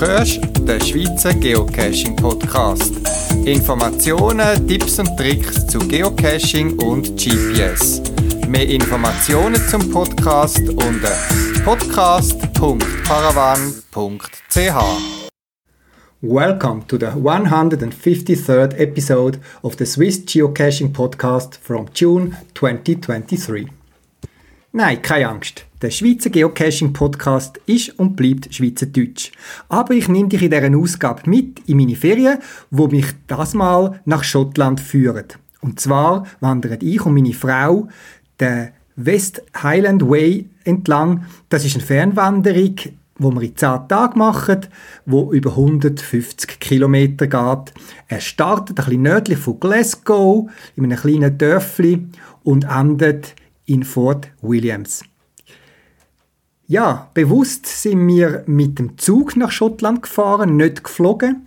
hörst den Schweizer Geocaching Podcast. Informationen, Tipps und Tricks zu Geocaching und GPS. Mehr Informationen zum Podcast unter podcast.paravan.ch. Welcome to the 153rd episode of the Swiss Geocaching Podcast from June 2023. Nein, keine Angst. Der Schweizer Geocaching Podcast ist und bleibt Schweizerdeutsch. Aber ich nehme dich in dieser Ausgabe mit in meine Ferien, wo mich das mal nach Schottland führen. Und zwar wandern ich und meine Frau den West Highland Way entlang. Das ist eine Fernwanderung, wo wir in 10 Tagen machen, wo über 150 Kilometer geht. Er startet ein bisschen nördlich von Glasgow, in einem kleinen Dörfli und endet in Fort Williams. Ja, bewusst sind wir mit dem Zug nach Schottland gefahren, nicht geflogen.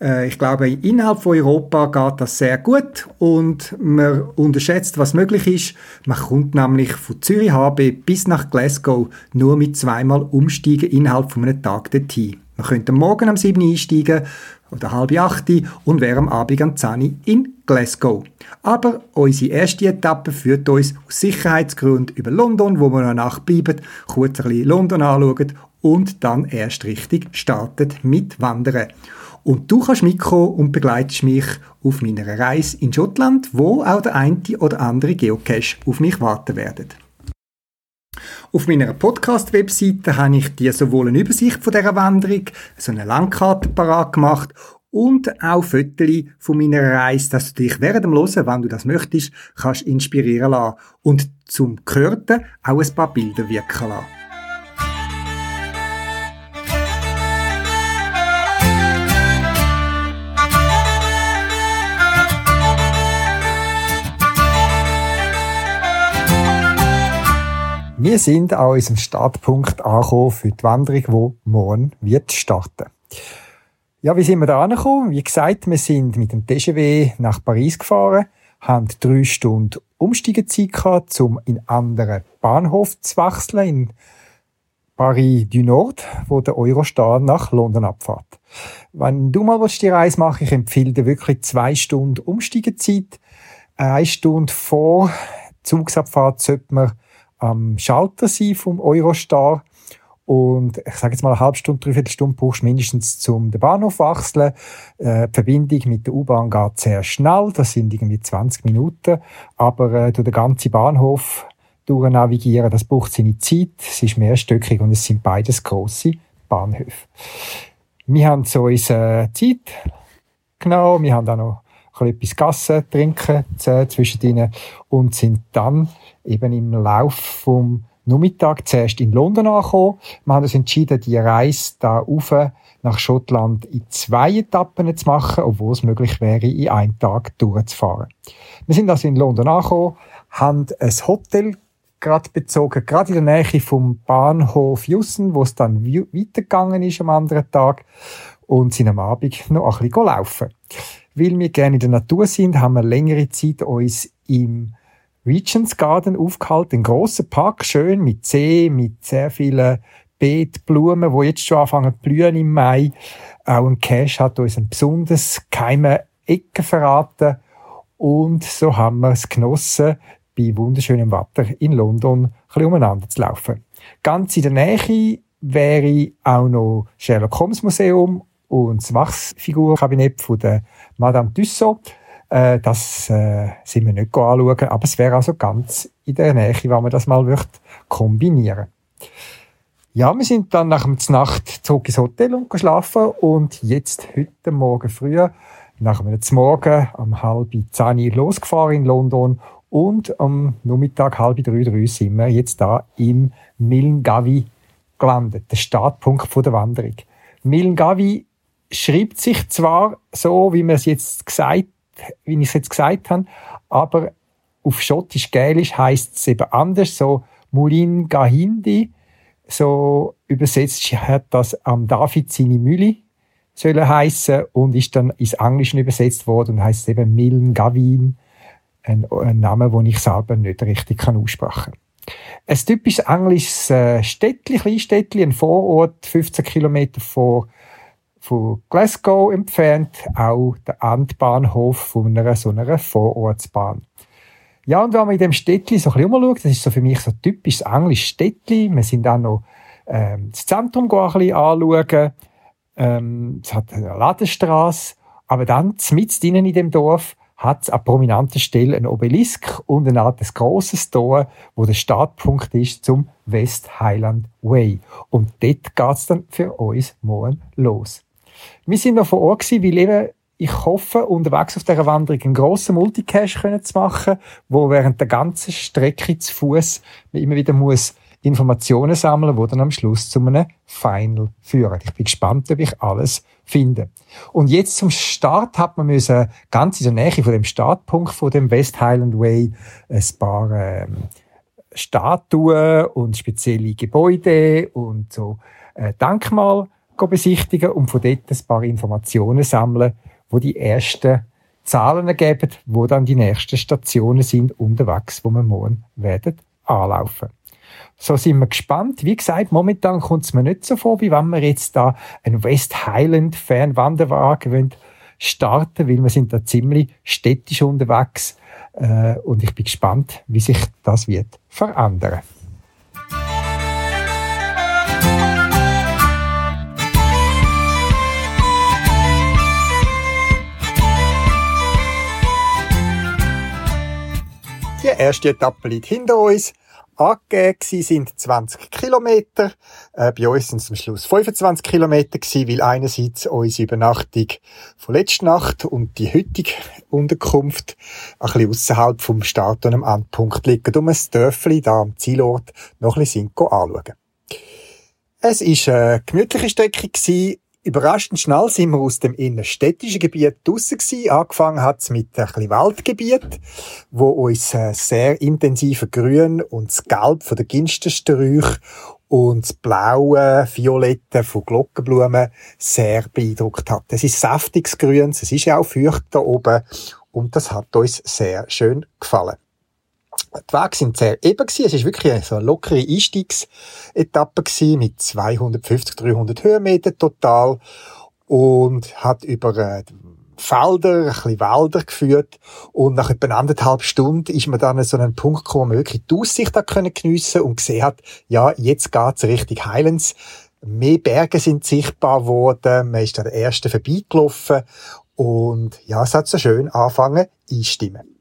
Äh, ich glaube, innerhalb von Europa geht das sehr gut und man unterschätzt, was möglich ist. Man kommt nämlich von Zürich HB bis nach Glasgow nur mit zweimal Umsteigen innerhalb von einem Tag dorthin. Man könnte morgen am 7 einsteigen oder halb 8 und wäre am Abend am 10 in Glasgow. Aber unsere erste Etappe führt uns aus Sicherheitsgründen über London, wo wir noch nachbleiben, kurz ein bisschen London anschauen und dann erst richtig startet mit Wandern. Und du kannst mitkommen und begleitest mich auf meiner Reise in Schottland, wo auch der eine oder andere Geocache auf mich warten werden. Auf meiner Podcast-Webseite habe ich dir sowohl eine Übersicht von dieser Wanderung, so eine Landkarte parat gemacht und auch Fotos von meiner Reise, dass du dich während dem Hören, wenn du das möchtest, kannst inspirieren lassen und zum Gehörten auch ein paar Bilder wirken lassen. Wir sind an unserem Startpunkt angekommen für die Wanderung, die morgen wird starten. Ja, wie sind wir da angekommen? Wie gesagt, wir sind mit dem TGW nach Paris gefahren, haben drei Stunden Umsteigezeit gehabt, um in einen anderen Bahnhof zu wechseln, in Paris du Nord, wo der Eurostar nach London abfährt. Wenn du mal die Reise machen ich empfehle dir wirklich zwei Stunden Umsteigezeit. Eine Stunde vor Zugsabfahrt sollte man am Schalter sein vom Eurostar. Und ich sage jetzt mal eine halbe Stunde, dreiviertel Stunde brauchst du mindestens zum den Bahnhof wechseln. Äh, die Verbindung mit der U-Bahn geht sehr schnell, das sind irgendwie 20 Minuten. Aber äh, durch den ganzen Bahnhof navigieren, das braucht seine Zeit. Es ist mehrstöckig und es sind beides grosse Bahnhöfe. Wir haben so unsere Zeit genommen, wir haben auch noch ein bisschen etwas Gassen trinken zwischendrin und sind dann eben im Lauf vom Nachmittag zuerst in London angekommen. Wir haben uns entschieden, die Reise da rauf nach Schottland in zwei Etappen zu machen, obwohl es möglich wäre, in einem Tag durchzufahren. Wir sind also in London angekommen, haben ein Hotel gerade bezogen, gerade in der Nähe vom Bahnhof Jussen, wo es dann weitergegangen ist am anderen Tag und sind am Abend noch ein bisschen laufen. Weil wir gerne in der Natur sind, haben wir längere Zeit uns im Regents Garden aufgehalten, ein grosser Park, schön mit See, mit sehr vielen Beet, Blumen, die jetzt schon anfangen zu blühen im Mai. Auch ein Cache hat uns ein besonders geheime Ecke verraten. Und so haben wir es genossen, bei wunderschönem Wetter in London ein bisschen umeinander zu laufen. Ganz in der Nähe wäre auch noch Sherlock Holmes Museum und das Wachsfigurkabinett von der Madame Tussaud. Äh, das äh, sind wir nicht anschauen, aber es wäre also ganz in der Nähe, wenn man das mal wird kombinieren ja, wir sind dann nach der Nacht zurück ins Hotel und geschlafen und jetzt heute Morgen früh, nach einem Morgen um halb zehn losgefahren in London und am Nachmittag halb drei, drei sind wir jetzt da im Milngavi gelandet, der Startpunkt der Wanderung. Milngavi schreibt sich zwar so, wie wir es jetzt gesagt wie ich es jetzt gesagt habe, aber auf Schottisch-Gälisch heißt es eben anders, so Mulin Gahindi, so übersetzt hat das am David seine Mühle sollen heißen und ist dann ins Englische übersetzt worden und heißt eben Miln Gavin, ein, ein Name, den ich selber nicht richtig kann aussprechen. Ein typisches englisches äh, Städtli, Kleinstädtli, ein Vorort, 15 Kilometer vor von Glasgow entfernt, auch der Endbahnhof von einer so einer Vorortsbahn. Ja, und wenn man in dem Städtli so ein bisschen umschaut, das ist so für mich so typisches englisches Städtli. Wir sind auch noch ähm, das Zentrum ein bisschen anschauen. Ähm, es hat eine Ladenstrasse. Aber dann, mitten innen in dem Dorf, hat es an prominenter Stelle ein Obelisk und ein altes grosses Tor, wo der Startpunkt ist zum West Highland Way. Und dort geht's dann für uns morgen los. Wir sind noch vor Ort gewesen, weil eben ich hoffe, unterwegs auf dieser Wanderung einen grossen Multicache zu machen, wo während der ganzen Strecke zu Fuß immer wieder muss Informationen sammeln, die dann am Schluss zu einem Final führen. Ich bin gespannt, ob ich alles finde. Und jetzt zum Start hat man müssen ganz in der Nähe von dem Startpunkt von dem West Highland Way ein paar ähm, Statuen und spezielle Gebäude und so äh, Denkmal besichtigen und von dort ein paar Informationen sammeln, wo die ersten Zahlen ergeben, wo dann die nächsten Stationen sind unterwegs, wo wir morgen werden anlaufen. So sind wir gespannt. Wie gesagt, momentan kommt es mir nicht so vor, wie wenn wir jetzt da einen West Highland Fernwanderwagen starten, weil wir sind da ziemlich städtisch unterwegs äh, und ich bin gespannt, wie sich das wird verändern. Die erste Etappe liegt hinter uns angegeben sind 20 Kilometer. Äh, bei uns sind es am Schluss 25 Kilometer gewesen, weil einerseits unsere Übernachtung von letzter Nacht und die heutige Unterkunft ein bisschen ausserhalb vom Start und am Endpunkt liegen, um ein Dörfli da am Zielort noch ein bisschen anschauen. Es war eine gemütliche Strecke Überraschend schnell sind wir aus dem innerstädtischen Gebiet draussen gewesen. Angefangen hat es mit ein bisschen Waldgebiet, wo uns äh, sehr intensive Grün und das Gelb von der Ginstersträuche und das blaue, violette von Glockenblumen sehr beeindruckt hat. Es ist saftiges Grün, es ist ja auch feucht da oben und das hat uns sehr schön gefallen. Die Wege sind sehr eben gewesen. Es ist wirklich so eine lockere Einstiegsetappe gewesen mit 250, 300 Höhenmeter total und hat über äh, Felder, ein bisschen Wälder geführt und nach etwa anderthalb Stunden ist man dann an so einen Punkt gekommen, wo man wirklich die Aussicht geniessen und gesehen hat, ja, jetzt geht's richtig Highlands. Mehr Berge sind sichtbar worden, man ist an der ersten vorbeigelaufen und ja, es hat so schön angefangen einstimmen.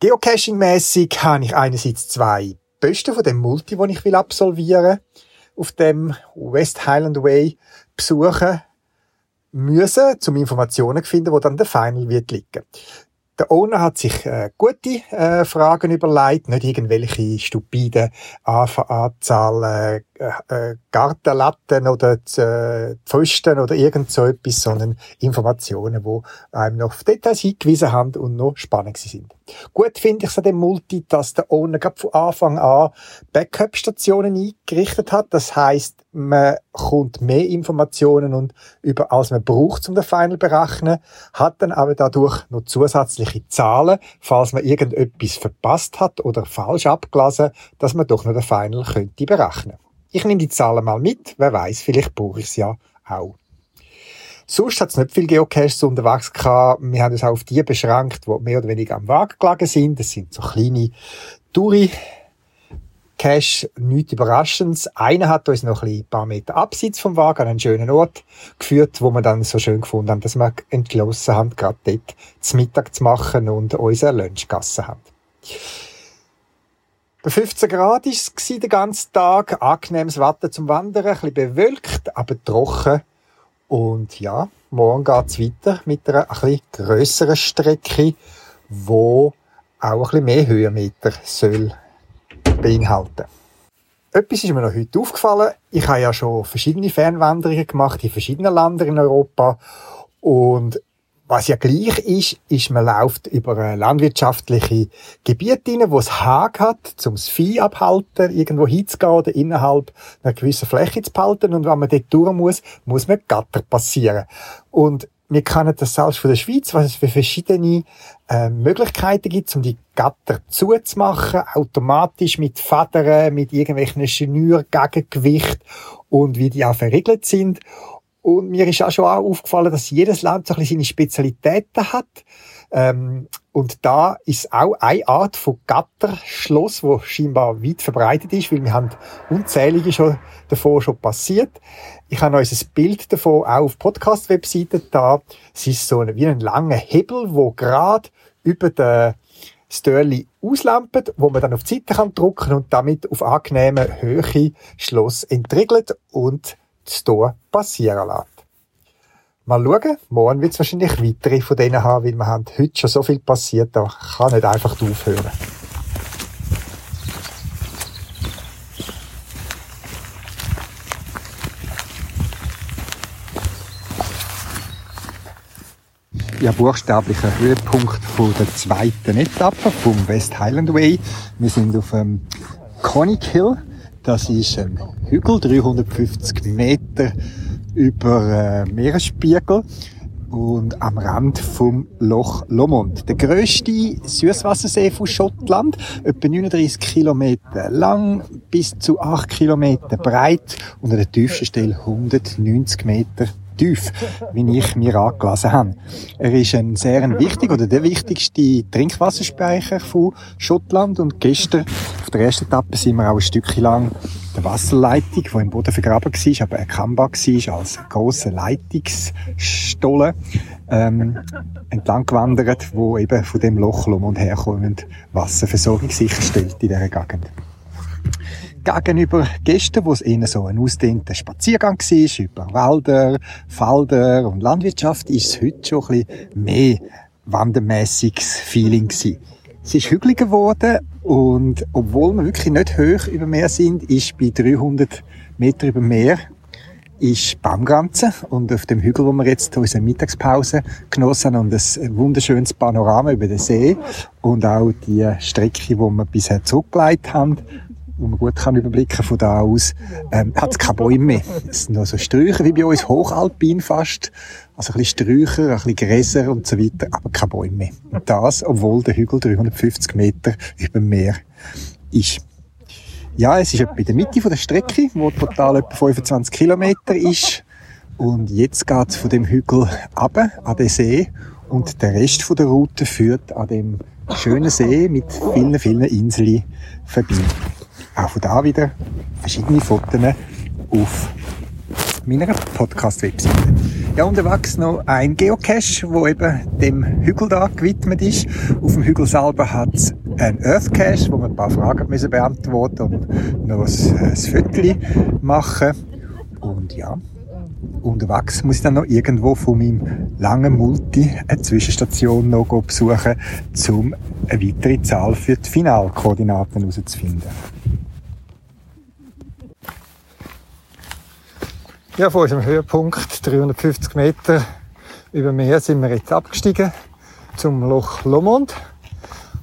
Geocaching-mässig habe ich einerseits zwei Posten von dem Multi, den ich will absolvieren auf dem West Highland Way besuchen müssen, um Informationen zu finden, wo dann der Final wird liegen. Der Owner hat sich äh, gute äh, Fragen überlegt, nicht irgendwelche stupide Anzahl äh, äh, Gartenlatten oder äh, Pfosten oder irgend so etwas, sondern Informationen, wo einem noch auf Details hingewiesen haben und noch spannend sind. Gut finde ich es an dem Multi, dass der Owner von Anfang an Backup-Stationen eingerichtet hat. Das heißt, man kommt mehr Informationen und über als man braucht, um den Final berechnen, hat dann aber dadurch noch zusätzliche Zahlen, falls man irgendetwas verpasst hat oder falsch abgelesen, dass man doch noch den Final könnte berechnen. Ich nehme die Zahlen mal mit, wer weiß, vielleicht brauche ich es ja auch. Sonst hat es nicht viel Geocaches unterwegs gehabt. Wir haben uns auch auf die beschränkt, die mehr oder weniger am Wagen gelegen sind. Das sind so kleine Touri Cache, nichts Überraschendes. Einer hat uns noch ein paar Meter abseits vom Wagen an einen schönen Ort geführt, wo wir dann so schön gefunden haben, dass wir entschlossen haben, gerade dort zum Mittag zu machen und unsere Lunch gegessen haben. Bei 15 Grad war es den ganzen Tag. Angenehmes Wetter zum Wandern, ein bisschen bewölkt, aber trocken. Und ja, morgen geht's weiter mit einer ein bisschen grösseren Strecke, wo auch ein mehr Höhenmeter soll beinhalten. Etwas ist mir noch heute aufgefallen. Ich habe ja schon verschiedene Fernwanderungen gemacht in verschiedenen Ländern in Europa. Und was ja gleich ist, ist, man läuft über landwirtschaftliche Gebiete rein, wo es Hag hat, um das Vieh abhalten, irgendwo hinzugehen oder innerhalb einer gewissen Fläche zu behalten. Und wenn man dort durch muss, muss man Gatter passieren. Und wir kennen das selbst von der Schweiz, was es für verschiedene äh, Möglichkeiten gibt, um die Gatter zuzumachen, automatisch mit Federn, mit irgendwelchen Schnüren, Gegengewicht und wie die auch verriegelt sind. Und mir ist auch schon aufgefallen, dass jedes Land so ein bisschen seine Spezialitäten hat. Ähm, und da ist auch eine Art von Gatterschloss, wo scheinbar weit verbreitet ist, weil wir haben unzählige schon davon schon passiert. Ich habe euch ein Bild davon auch auf Podcast-Webseiten da. Es ist so wie ein langer Hebel, wo gerade über den Störli auslampen, wo man dann auf die Seite kann drücken und damit auf angenehme Höhe Schloss entriegelt und das Tor passieren lässt. Mal schauen, morgen wird es wahrscheinlich weitere von denen haben, weil wir haben heute schon so viel passiert, da kann nicht einfach aufhören. ja, buchstäblicher Höhepunkt von der zweiten Etappe vom West Highland Way. Wir sind auf dem Conic Hill. Das ist ein Hügel, 350 Meter über äh, Meeresspiegel und am Rand vom Loch Lomond. Der grösste Süßwassersee von Schottland, etwa 39 Kilometer lang, bis zu 8 Kilometer breit und an der tiefsten Stelle 190 Meter tief, wie ich mir angelesen habe. Er ist ein sehr ein wichtiger oder der wichtigste Trinkwasserspeicher von Schottland und gestern auf der ersten Etappe sind wir auch ein Stückchen lang der Wasserleitung, die im Boden vergraben war, aber erkennbar war als große Leitungsstollen, ähm, entlang gewandert, wo eben von dem Loch und herkommend Wasserversorgung sicherstellt in dieser Gegend gegenüber Gästen, wo es eher so ein ausdehnter Spaziergang war, über Wälder, Felder und Landwirtschaft, ist es heute schon ein bisschen mehr wandermäßiges Feeling gewesen. Es ist hügeliger geworden und obwohl wir wirklich nicht hoch über Meer sind, ist bei 300 Meter über Meer ist Baumgrenze und auf dem Hügel, wo wir jetzt unsere Mittagspause genossen haben und ein wunderschönes Panorama über den See und auch die Strecke, die wir bisher zurückgelegt haben, wo man gut kann überblicken von da aus, ähm, hat es keine Bäume mehr. Es sind noch so Sträucher wie bei uns, hochalpin fast. Also ein bisschen Sträucher, ein bisschen Gräser und so weiter, aber keine Bäume mehr. Und das, obwohl der Hügel 350 Meter über dem Meer ist. Ja, es ist etwa in der Mitte von der Strecke, wo total etwa 25 Kilometer ist. Und jetzt geht es von dem Hügel ab an den See und der Rest von der Route führt an dem schönen See mit vielen, vielen Inseln vorbei. Auch von da wieder verschiedene Fotos auf meiner Podcast-Webseite. Ja, unterwegs noch ein Geocache, wo eben dem Hügel da gewidmet ist. Auf dem Hügel selber hat es ein Earthcache, wo wir ein paar Fragen müssen beantworten und noch ein, ein Foto machen. Und ja, unterwegs muss ich dann noch irgendwo von meinem langen Multi eine Zwischenstation noch besuchen, um eine weitere Zahl für die Finalkoordinaten herauszufinden. Ja, von unserem Höhepunkt, 350 Meter über Meer, sind wir jetzt abgestiegen zum Loch Lomond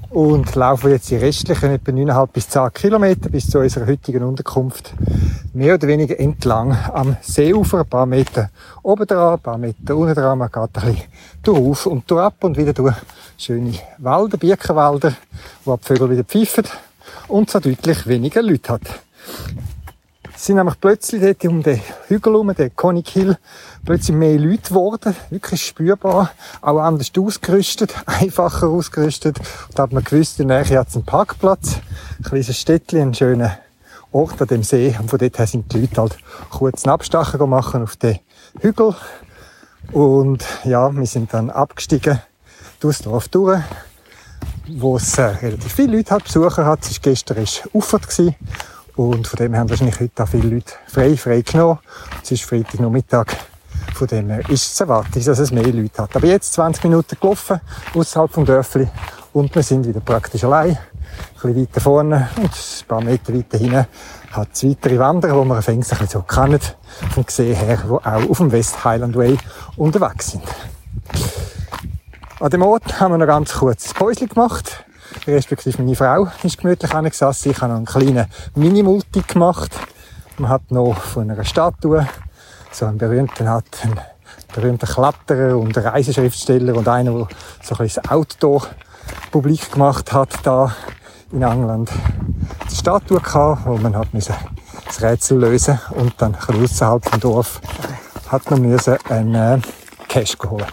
und laufen jetzt die restlichen etwa 9,5 bis 10 Kilometer bis zu unserer heutigen Unterkunft mehr oder weniger entlang am Seeufer, ein paar Meter oben dran, ein paar Meter unten dran. Man geht ein bisschen durch und durch ab und wieder durch schöne Wälder, Birkenwälder, wo die Vögel wieder pfeifen und so deutlich weniger Leute hat. Sind nämlich plötzlich dort um den Hügel herum, den Conic Hill, plötzlich mehr Leute geworden. Wirklich spürbar. Auch anders ausgerüstet, einfacher ausgerüstet. Da hat man gewusst, in der Nähe hat es einen Parkplatz. Ein kleines Städtchen, einen schönen Ort an dem See. Und von dort her sind die Leute halt kurz einen Abstecher gemacht auf den Hügel. Und ja, wir sind dann abgestiegen, durchs Dorf durch wo es äh, relativ viele Leute hat, Besucher hat. Es war gestern ist Uffert und von dem haben wahrscheinlich heute auch viele Leute frei, frei genommen. Es ist Freitagnachmittag. Von dem her ist es erwartet, dass es mehr Leute hat. Aber jetzt 20 Minuten gelaufen, außerhalb vom Dörfli. Und wir sind wieder praktisch allein. Ein bisschen weiter vorne und ein paar Meter weiter hinten hat es weitere Wanderer, die fängst ein bisschen so kennen, vom See her, die auch auf dem West Highland Way unterwegs sind. An dem Ort haben wir noch ganz kurz ein Päuschen gemacht respektive meine Frau ist gemütlich angesessen. Ich habe noch einen kleinen Mini-Multi gemacht. Man hat noch von einer Statue so einen berühmten hat einen berühmter Kletterer und Reiseschriftsteller und einer, der so ein bisschen Outdoor-Publik gemacht hat, da in England die Statue gehabt, wo man hat müssen das Rätsel lösen und dann außerhalb vom Dorf hat man müssen einen äh, Cash holen.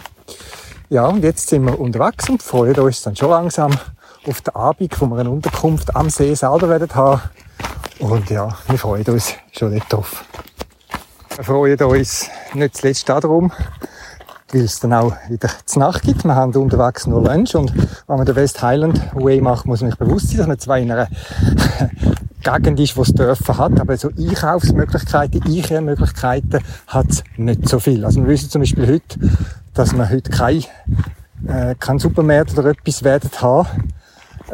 Ja, und jetzt sind wir unterwegs und freuen uns dann schon langsam auf den Abend, wo wir eine Unterkunft am See selber werden haben. Und ja, wir freuen uns schon nicht drauf. Wir freuen uns nicht zuletzt darum, weil es dann auch wieder zu Nacht gibt. Wir haben unterwegs nur Lunch und wenn man den West Highland Way macht, muss man sich bewusst sein, dass man zwar in einer Gegend ist, wo es Dörfer hat, aber so Einkaufsmöglichkeiten, Einkehrmöglichkeiten hat es nicht so viel. Also wir wissen zum Beispiel heute, dass wir heute kein, äh, kein Supermarkt oder etwas werden haben.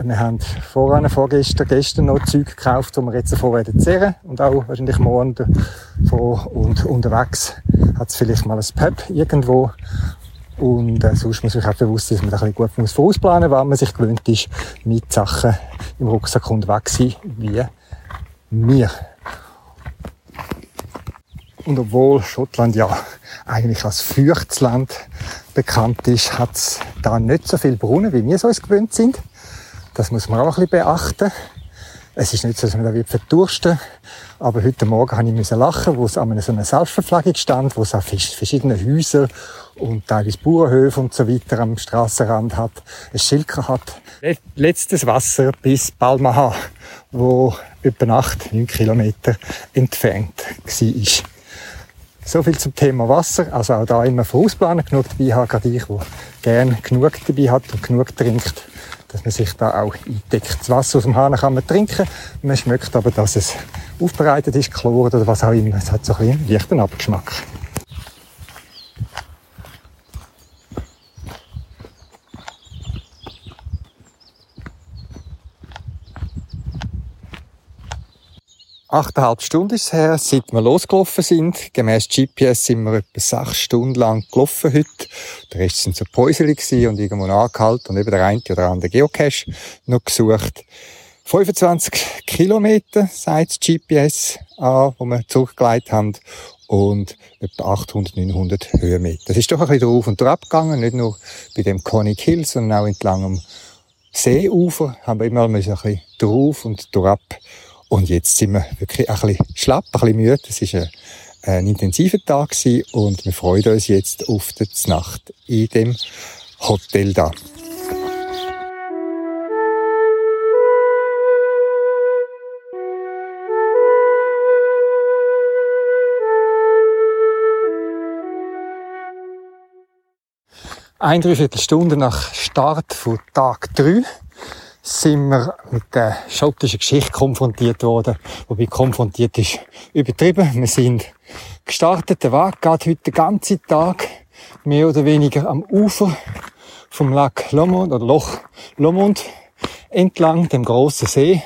Wir haben vorhin, vorgestern, gestern noch Zeug gekauft, die wir jetzt davon werden zehren. Und auch wahrscheinlich morgen davon. Und unterwegs hat es vielleicht mal ein Pub irgendwo. Und äh, sonst muss man sich auch bewusst sein, dass man da ein bisschen gut vorausplanen muss, weil man sich gewöhnt ist, mit Sachen im Rucksack unterwegs sein, wie wir. Und obwohl Schottland ja eigentlich als Feuchtsland bekannt ist, hat es da nicht so viel Brunnen, wie wir es uns gewöhnt sind. Das muss man auch ein bisschen beachten. Es ist nicht so, dass man da verdursten. Aber heute Morgen habe ich lachen, wo es an so einer Selbstverpflegung stand, wo es auch verschiedene Häuser und teilweise Bauernhöfe und so weiter am Strassenrand hat, ein Schild hat. Letztes Wasser bis Balmaha, wo etwa 8, 9 Kilometer entfernt war. So viel zum Thema Wasser. Also auch da immer vorausplanen, genug dabei haben, gerade ich, der gerne genug dabei hat und genug trinkt dass man sich da auch eindeckt. Das Wasser aus dem Hahn kann man trinken, man schmeckt aber, dass es aufbereitet ist, Chlor oder was auch immer. Es hat so ein bisschen einen leichten Abgeschmack. Achteinhalb Stunden ist her, seit wir losgelaufen sind. Gemäss GPS sind wir etwa sechs Stunden lang gelaufen heute. Der Rest sind so Päuseli und irgendwo angehalten und eben der eine oder andere Geocache noch gesucht. 25 Kilometer, sagt das GPS an, wo wir zurückgelegt haben. Und etwa 800, 900 Höhenmeter. Das ist doch ein bisschen drauf und drauf gegangen, nicht nur bei dem Conic Hill, sondern auch entlang am Seeufer haben wir immer ein bisschen drauf und drauf und jetzt sind wir wirklich ein bisschen schlapp, ein bisschen müde. Es ist ein, ein intensiver Tag und wir freuen uns jetzt auf die Nacht in dem Hotel da. Ein Dreiviertelstunde nach Start von Tag 3 sind wir mit der schottischen Geschichte konfrontiert worden. Wobei konfrontiert ist übertrieben. Wir sind gestartet. Der Weg geht heute den ganzen Tag mehr oder weniger am Ufer vom Lac Lomond oder Loch Lomond entlang, dem grossen See,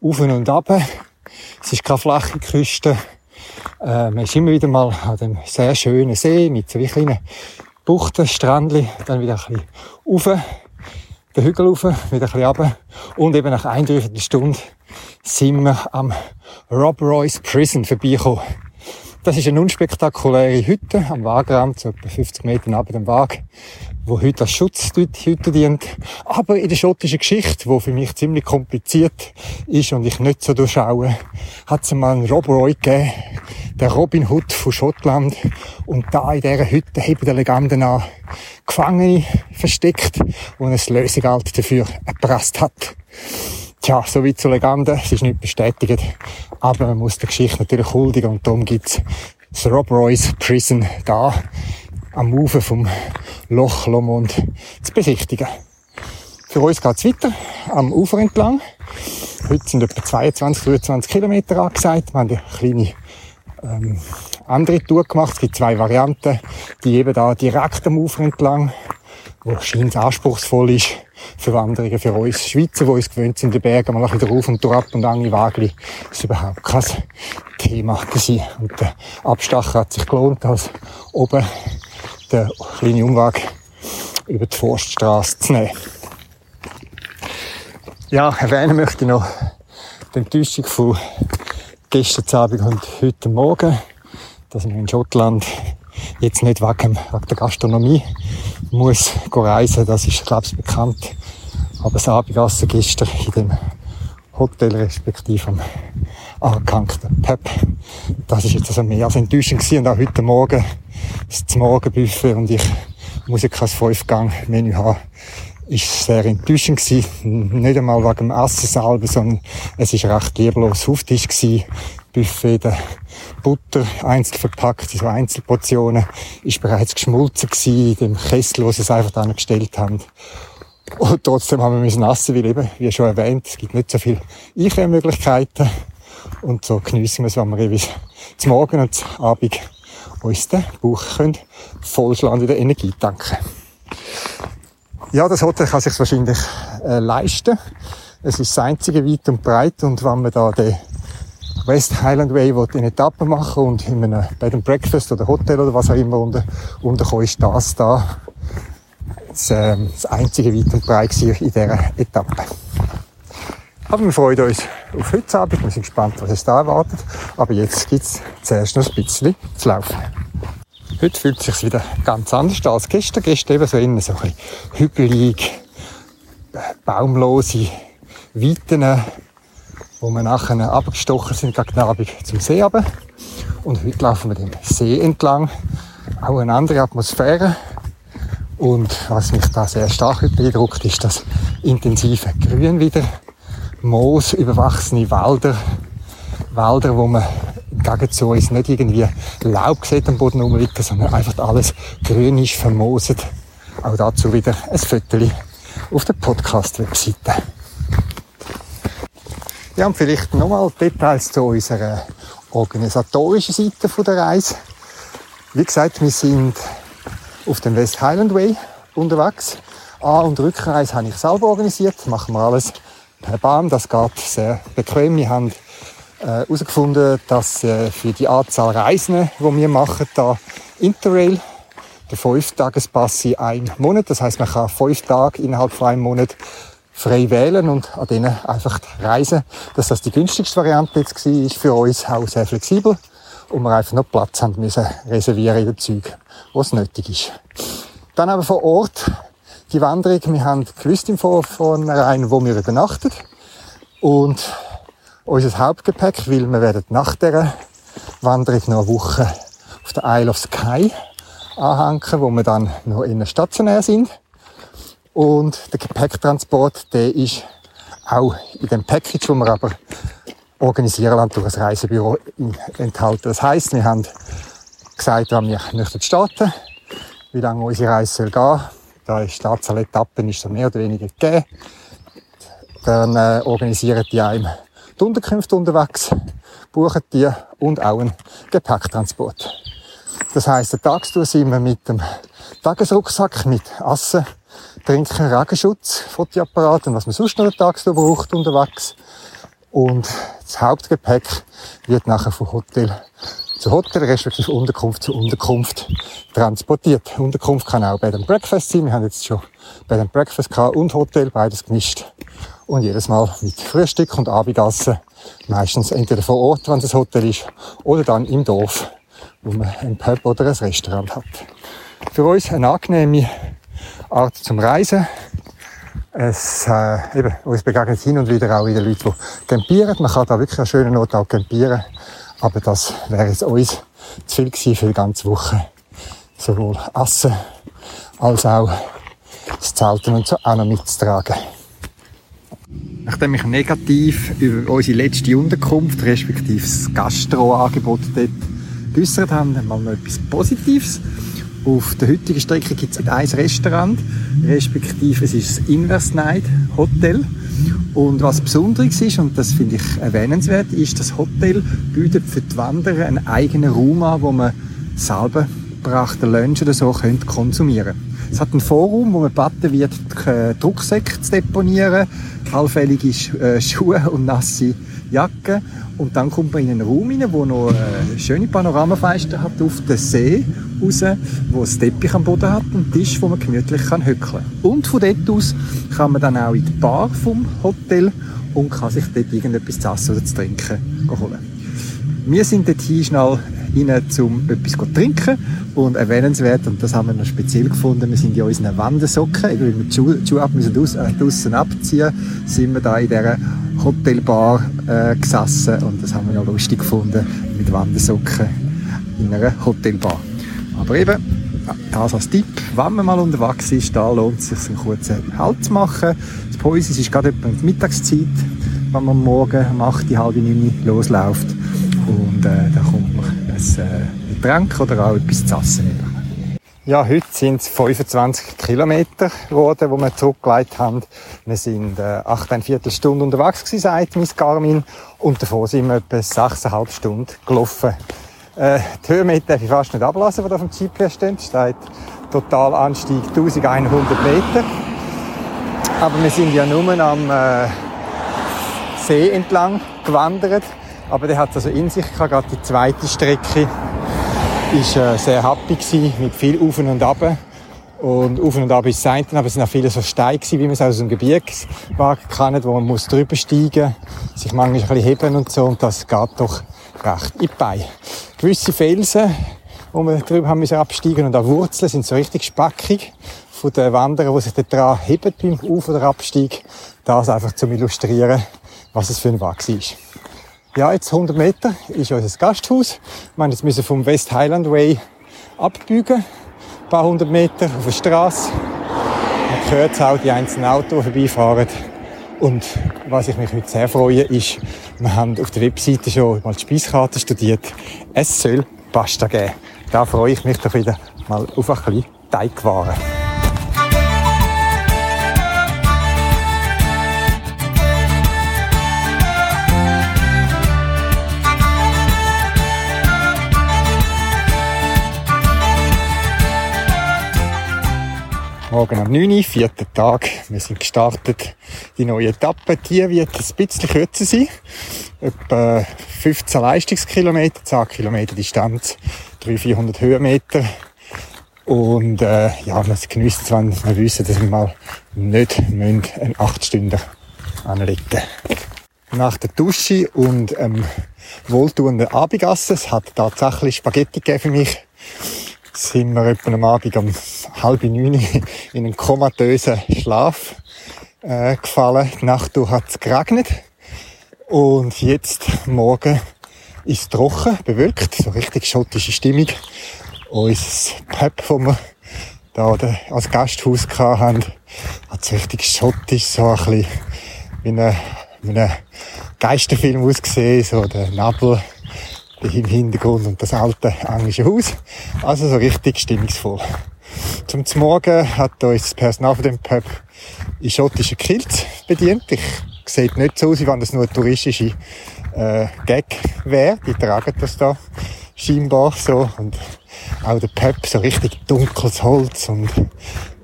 auf und ab. Es ist keine flache Küste. Äh, man ist immer wieder mal an dem sehr schönen See mit so wie kleinen Buchten, Strändchen, dann wieder ein bisschen rauf den Hügel rauf, wieder ein runter. Und eben nach einer Stunde sind wir am Rob Royce Prison vorbeigekommen. Das ist eine unspektakuläre Hütte am Wagrand, so etwa 50 Meter neben dem Wag, wo heute als Schutzhütte dient. Aber in der schottischen Geschichte, die für mich ziemlich kompliziert ist und ich nicht so durchschaue, hat es mal einen Rob Roy gegeben, der Robin Hood von Schottland. Und da in dieser Hütte heben der Legende an Gefangene versteckt, wo ein Lösegeld dafür erpresst hat. Tja, so wie zur Legende, es ist nicht bestätigt, aber man muss der Geschichte natürlich huldigen und darum gibt's das Rob Royce Prison da am Ufer vom Loch Lomond zu besichtigen. Für uns geht's weiter, am Ufer entlang. Heute sind etwa 22, 23 Kilometer angesagt. Wir haben eine kleine ähm, andere Tour gemacht. Es gibt zwei Varianten, die eben da direkt am Ufer entlang, wo scheint anspruchsvoll ist für Wanderungen für uns Schweizer, die uns gewöhnt sind, die Berge mal wieder rauf und durch und an Wagli. Ist überhaupt kein Thema gewesen. Und der Abstacher hat sich gelohnt, als oben den kleinen Umweg über die Forststraße zu nehmen. Ja, erwähnen möchte ich noch die Enttäuschung von gestern Abend und heute Morgen, dass wir in Schottland jetzt nicht wegen, wegen der Gastronomie muss reisen, das ist, glaube ich, bekannt. Aber das Abendessen gestern in dem Hotel respektive am angehängten Pep, das ist jetzt also mehr als enttäuschend gewesen. Und auch heute Morgen das Morgenbuffet und ich muss ja kein Fünfgang-Menü haben, ist sehr enttäuschend gewesen. Nicht einmal wegen dem Essen selber, sondern es ist recht lieblos Auftisch gewesen. Buffet, der Butter einzeln verpackt, in so Einzelportionen, ist bereits geschmolzen gewesen, in dem Kessel, wo sie es einfach gestellt haben. Und trotzdem haben wir müssen essen, weil eben, wie schon erwähnt, es gibt nicht so viele Einkehrmöglichkeiten. Und so geniessen wir es, wenn wir eben zum Morgen und zum Abend uns den Bauch können vollschlagen in der Energie tanken. Ja, das Hotel kann sich wahrscheinlich äh, leisten. Es ist das einzige weit und breit und wenn man da den West Highland Way in Etappen machen und in einem Bed and Breakfast oder Hotel oder was auch immer unter, unterkommen, ist das da das, äh, das einzige weit und breit in dieser Etappe. Aber wir freuen uns auf heute Abend. Wir sind gespannt, was es da erwartet. Aber jetzt gibt es zuerst noch ein bisschen zu laufen. Heute fühlt es sich wieder ganz anders an als gestern. Gestern eben so innen so ein bisschen hügelig, baumlose Weiten, wo wir nachher abgestochen sind gegen Abend zum See runter. Und heute laufen wir den See entlang. Auch eine andere Atmosphäre. Und was mich da sehr stark beeindruckt, ist das intensive Grün wieder. Moos, überwachsene Wälder. Wälder, wo man Gegensatz zu uns nicht irgendwie Laub sieht am Boden rumliegen, sondern einfach alles grün ist, vermooset. Auch dazu wieder ein Foto auf der Podcast-Webseite. Ja, und vielleicht nochmal Details zu unserer organisatorischen Seite der Reise. Wie gesagt, wir sind auf dem West Highland Way unterwegs. An- und Rückreise habe ich selber organisiert. Machen wir alles per Bahn. Das geht sehr bequem. Wir haben herausgefunden, äh, dass äh, für die Anzahl Reisenden, die wir machen, da Interrail, der Fünf-Tages-Pass in einem Monat. Das heißt, man kann fünf Tage innerhalb von einem Monat frei wählen und an denen einfach reisen. Dass das die günstigste Variante jetzt war, ist für uns auch sehr flexibel und wir einfach noch Platz haben müssen reservieren in den Zügen, wo es nötig ist. Dann aber vor Ort die Wanderung. Wir haben gewusst im Vornherein, wo wir übernachtet. Und unser Hauptgepäck, weil wir werden nach der Wanderung noch eine Woche auf der Isle of Skye anhängen, wo wir dann noch in der stationär sind. Und der Gepäcktransport, der ist auch in dem Package, das wir aber organisieren lassen durch ein Reisebüro enthalten. Das heisst, wir haben gesagt, wann wir möchten starten, wie lange unsere Reise soll gehen. Da ist die Anzahl Etappen ist so mehr oder weniger gegeben. Dann äh, organisieren die einem die Unterkünfte unterwegs, buchen die und auch einen Gepäcktransport. Das heisst, der Tagstour sind wir mit dem Tagesrucksack mit Essen, Trinken, Regenschutz, Fotoapparat was man sonst noch den Tagstour braucht unterwegs. Und das Hauptgepäck wird nachher vom Hotel zu Hotel, respektive Unterkunft zu Unterkunft transportiert. Unterkunft kann auch Bed and Breakfast sein. Wir haben jetzt schon Bed and Breakfast und Hotel, beides gemischt. Und jedes Mal mit Frühstück und Abendessen. Meistens entweder vor Ort, wenn es ein Hotel ist, oder dann im Dorf, wo man ein Pub oder ein Restaurant hat. Für uns eine angenehme Art zum Reisen. Es, äh, eben, uns begegnet hin und wieder auch wieder Leute, die campieren. Man kann da wirklich an schönen Ort auch campieren. Aber das wäre jetzt uns zu viel gewesen für die ganze Woche. Sowohl Essen als auch das Zelten und so auch noch mitzutragen. Nachdem ich negativ über unsere letzte Unterkunft, respektive das Gastroangebot dort geäussert habe, mal noch etwas Positives. Auf der heutigen Strecke gibt es ein Restaurant, respektive es ist das Inverse Night Hotel. Und was Besonderes ist, und das finde ich erwähnenswert, ist, das Hotel bietet für die Wanderer einen eigenen Raum an, wo man selber gebrachten Lunch oder so könnt konsumieren Es hat einen Vorraum, wo man gebeten wird, Drucksäcke zu deponieren, allfällige äh, Schuhe und nasse Jacke. Und dann kommt man in einen Raum rein, wo noch eine schöne Panoramafenster hat auf den See raus, wo ein Teppich am Boden hat und einen Tisch, wo man gemütlich kann hückeln Und von dort aus kann man dann auch in die Bar vom Hotel und kann sich dort irgendetwas zu essen oder zu trinken holen. Wir sind dort schnell rein, um etwas zu trinken. Und erwähnenswert, und das haben wir noch speziell gefunden, wir sind in unseren Wandersocken, weil wir die Schuhe, Schuhe ab müssen aus, äh, draussen abziehen, sind wir da in dieser Hotelbar äh, gesessen und das haben wir noch lustig gefunden, mit Wandersocken in einer Hotelbar. Aber eben, das als Tipp, wenn man mal unterwegs ist, da lohnt es sich, einen kurzen Halt zu machen. Das Päuschen ist gerade etwa die Mittagszeit, wenn man morgen um 8, halb 9 losläuft. Und äh, da kommt man ein äh, Getränk oder auch etwas zu essen. Ja, heute sind es 25 Kilometer geworden, wo wir zurückgelegt haben. Wir sind äh, 8,25 Stunden unterwegs gewesen, sagt Miss Garmin. Und davor sind wir etwa 6,5 Stunden gelaufen. Äh, die Höhenmeter darf ich fast nicht ablassen, die auf dem GPS stehen. Es steht Totalanstieg 1100 Meter. Aber wir sind ja nur am äh, See entlang gewandert. Aber der hat also in sich gehabt, gerade die zweite Strecke ist äh, sehr happy gewesen, mit viel Auf und Ab. Und auf und ab ist das aber es sind auch viele so Steine gewesen, wie man es aus dem Gebirgswag kennt, wo man muss drüber steigen, sich manchmal ein bisschen heben und so, und das geht doch recht in die Beine. Gewisse Felsen, wo wir drüber haben müssen absteigen und auch Wurzeln sind so richtig spackig von den Wanderern, die sich daran heben beim Auf- oder Abstieg. Das einfach zum Illustrieren, was es für ein Weg ist. Ja, jetzt 100 Meter ist unser Gasthaus. Wir müssen jetzt vom West Highland Way abbiegen. Ein paar hundert Meter auf der Straße. Man hört auch die einzelnen Autos vorbeifahren. Und was ich mich heute sehr freue, ist, wir haben auf der Webseite schon mal die Speiskarte studiert. Es soll Pasta geben. Da freue ich mich doch wieder mal auf ein bisschen Teigwaren. Morgen am 9 Uhr, vierter Tag. Wir sind gestartet. Die neue Etappe, die wird ein bisschen kürzer sein. Etwa 15 Leistungskilometer, 10 Kilometer Distanz, 300, 400 Höhenmeter. Und äh, ja, wir geniessen es, wenn wir wissen, dass wir mal nicht einen 8 Stunden anlegen Nach der Dusche und ähm, wohltuenden Abendessen, es hat tatsächlich Spaghetti gegeben für mich, sind wir etwa am Abend um halb neun in einen komatösen Schlaf äh, gefallen. Die Nacht durch hat es geregnet. Und jetzt, morgen, ist es trocken, bewölkt, so richtig schottische Stimmung. Unser Pub, das wir da als Gasthaus hatten, hat es richtig schottisch, so ein bisschen wie ein, wie ein Geisterfilm ausgesehen, so der Nebel im Hintergrund und das alte englische Haus. Also so richtig stimmungsvoll. Zum Morgen hat uns das Personal von dem Pub in schottischen Kilts bedient. Ich sieht nicht so aus, wie wenn das nur eine touristische äh, Gag wäre. Die tragen das da scheinbar so. Und auch der Pub so richtig dunkles Holz und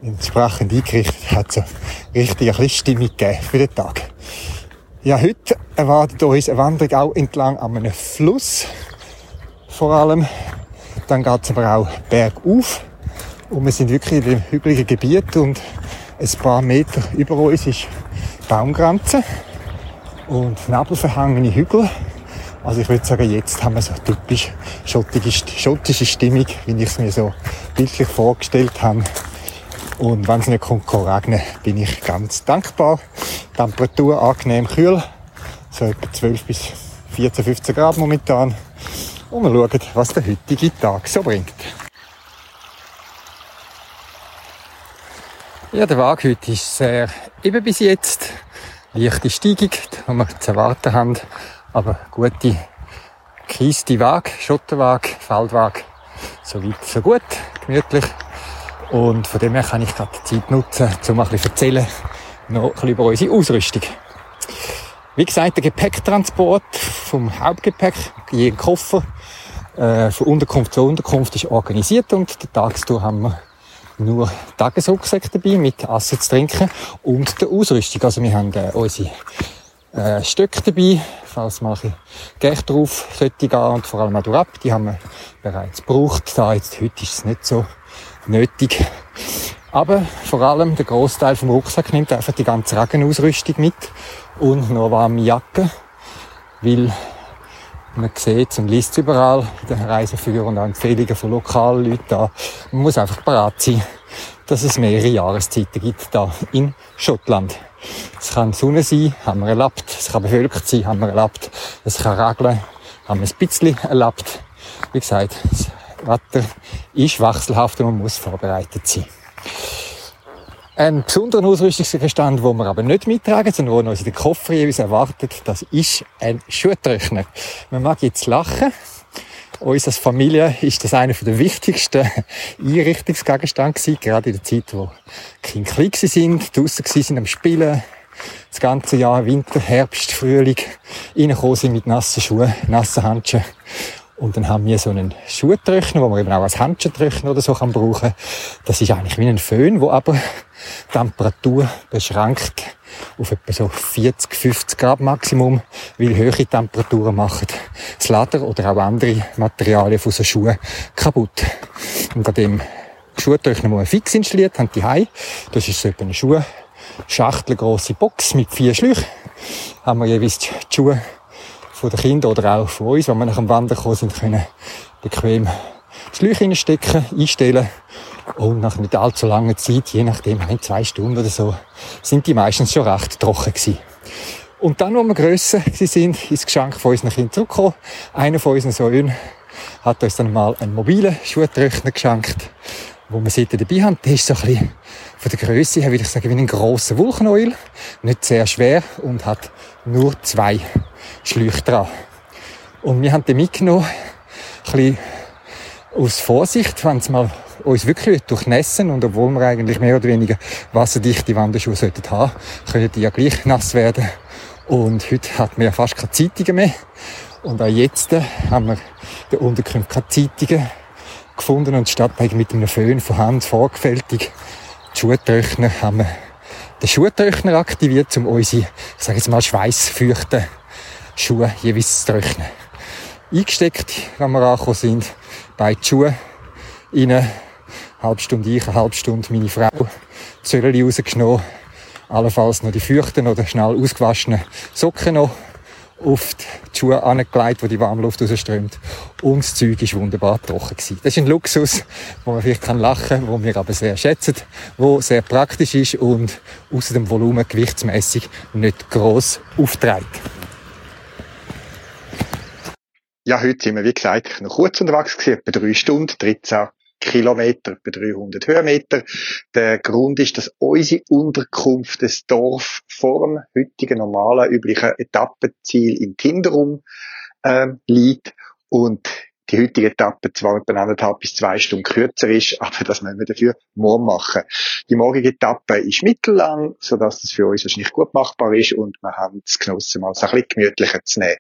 entsprechend eingerichtet hat so richtig ein bisschen Stimmung gegeben für den Tag. Ja, heute erwartet uns eine Wanderung auch entlang an einem Fluss. Vor allem. Dann geht es aber auch bergauf. Und wir sind wirklich in dem hügeligen Gebiet und ein paar Meter über uns ist Baumgrenze und nebelverhangene Hügel. Also ich würde sagen, jetzt haben wir so typisch schottige, schottische Stimmung, wie ich es mir so bildlich vorgestellt habe. Und wenn es nicht kommt, kann regnen, bin ich ganz dankbar. Temperatur angenehm kühl, so etwa 12 bis 14, 15 Grad momentan. Und wir schauen, was der heutige Tag so bringt. Ja, der Weg heute ist sehr eben bis jetzt. Leichte Steigung, die wir zu erwarten haben. Aber gute, kieste Weg, Schotterweg, Feldweg. So weit, so gut, gemütlich. Und von dem her kann ich gerade die Zeit nutzen, um ein bisschen erzählen, noch ein bisschen über unsere Ausrüstung. Wie gesagt, der Gepäcktransport vom Hauptgepäck, jeden Koffer, äh, von Unterkunft zu Unterkunft ist organisiert und die Tagstour haben wir nur Tagesrucksäcke dabei mit Essen zu trinken und der Ausrüstung. Also wir haben äh, unsere äh, Stöcke dabei, falls mal ein drauf sollte gehen und vor allem auch durch. Die haben wir bereits gebraucht. Da jetzt, heute ist es nicht so nötig. Aber vor allem der Großteil vom Rucksack nimmt einfach die ganze Regenausrüstung mit und noch warme Jacke, weil Man sieht und liest es überall, den Reiseführer und auch Empfehlungen von lokalen Leuten da. Man muss einfach bereit sein, dass es mehrere Jahreszeiten gibt da in Schottland. Es kann Sonne sein, haben wir erlaubt. Es kann bewölkt sein, haben wir erlaubt. Es kann regnen, haben wir ein bisschen erlaubt. Wie gesagt, das Wetter ist wechselhaft und man muss vorbereitet sein. Ein besonderer Ausrüstungsgegenstand, den wir aber nicht mittragen, sondern der uns in den Koffer jeweils erwartet, das ist ein Schuhtrockner. Man mag jetzt lachen. Uns als Familie ist das einer der wichtigsten Einrichtungsgegenstände gerade in der Zeit, wo Kinder klein sind, draussen sind am Spielen, das ganze Jahr Winter, Herbst, Frühling, reingekommen sind mit nassen Schuhen, nassen Handschuhen. Und dann haben wir so einen Schuhtrockner, wo man eben auch als Handschuhtrockner oder so kann brauchen. Das ist eigentlich wie ein Föhn, wo aber Temperatur beschränkt auf etwa so 40, 50 Grad Maximum, weil höhere Temperaturen machen das Leder oder auch andere Materialien von so Schuhen kaputt. Und an dem Schuhtrockner, den wir fix installiert haben, die Hai, das ist so etwa eine Schuhschachtel grosse Box mit vier Schläuchen, haben wir jeweils die Schuhe von den Kindern oder auch von uns, wenn wir nach dem Wandern gekommen sind, können bequem Schläuche reinstecken, einstellen und nach nicht allzu langer Zeit, je nachdem, ein, zwei Stunden oder so, sind die meistens schon recht trocken gewesen. Und dann, als wir grösser sind, ist das Geschenk von unseren Kindern zurückgekommen. Einer von unseren Söhnen hat uns dann mal einen mobilen Schuhtrockner geschenkt, wo wir seitdem dabei haben. Der ist so ein bisschen von der Größe her, würde ich sagen, wie ein grosser Vulkanoil. Nicht sehr schwer und hat nur zwei Schläuche dran. Und wir haben den mitgenommen, ein bisschen aus Vorsicht, wenn es mal uns wirklich durchnässen und obwohl wir eigentlich mehr oder weniger wasserdichte Wanderschuhe sollten haben, können die ja gleich nass werden. Und heute hat man ja fast keine Zeitungen mehr. Und auch jetzt haben wir in Unterkunft keine Zeitungen gefunden und statt mit einem Föhn von Hand vorgefältig die Schuhtrockner haben wir den Schuhtrockner aktiviert, um unsere, ich sage jetzt mal, schweißfeuchten Schuhe jeweils zu trocknen. Eingesteckt, wenn wir angekommen sind, beide Schuhe rein, halbe Stunde ich, eine halbe Stunde meine Frau, Zöllchen rausgenommen, allenfalls noch die feuchten oder schnell ausgewaschenen Socken noch auf die Schuhe angelegt, wo die Warmluft rausströmt. Und das Zeug war wunderbar trocken. Gewesen. Das ist ein Luxus, wo man vielleicht lachen kann, wo wir aber sehr schätzen, wo sehr praktisch ist und außer dem Volumen gewichtsmäßig nicht gross aufträgt. Ja, heute sind wir, wie gesagt, noch kurz unterwegs gewesen, etwa drei Stunden, 13 Kilometer, etwa 300 Höhenmeter. Der Grund ist, dass unsere Unterkunft, das Dorf, vor dem heutigen normalen, üblichen Etappenziel in Tinderum ähm, liegt und die heutige Etappe zwar etwa anderthalb bis zwei Stunden kürzer ist, aber das müssen wir dafür morgen machen. Die morgige Etappe ist mittellang, sodass das für uns wahrscheinlich gut machbar ist und wir haben es genossen, mal so ein bisschen gemütlicher zu nehmen.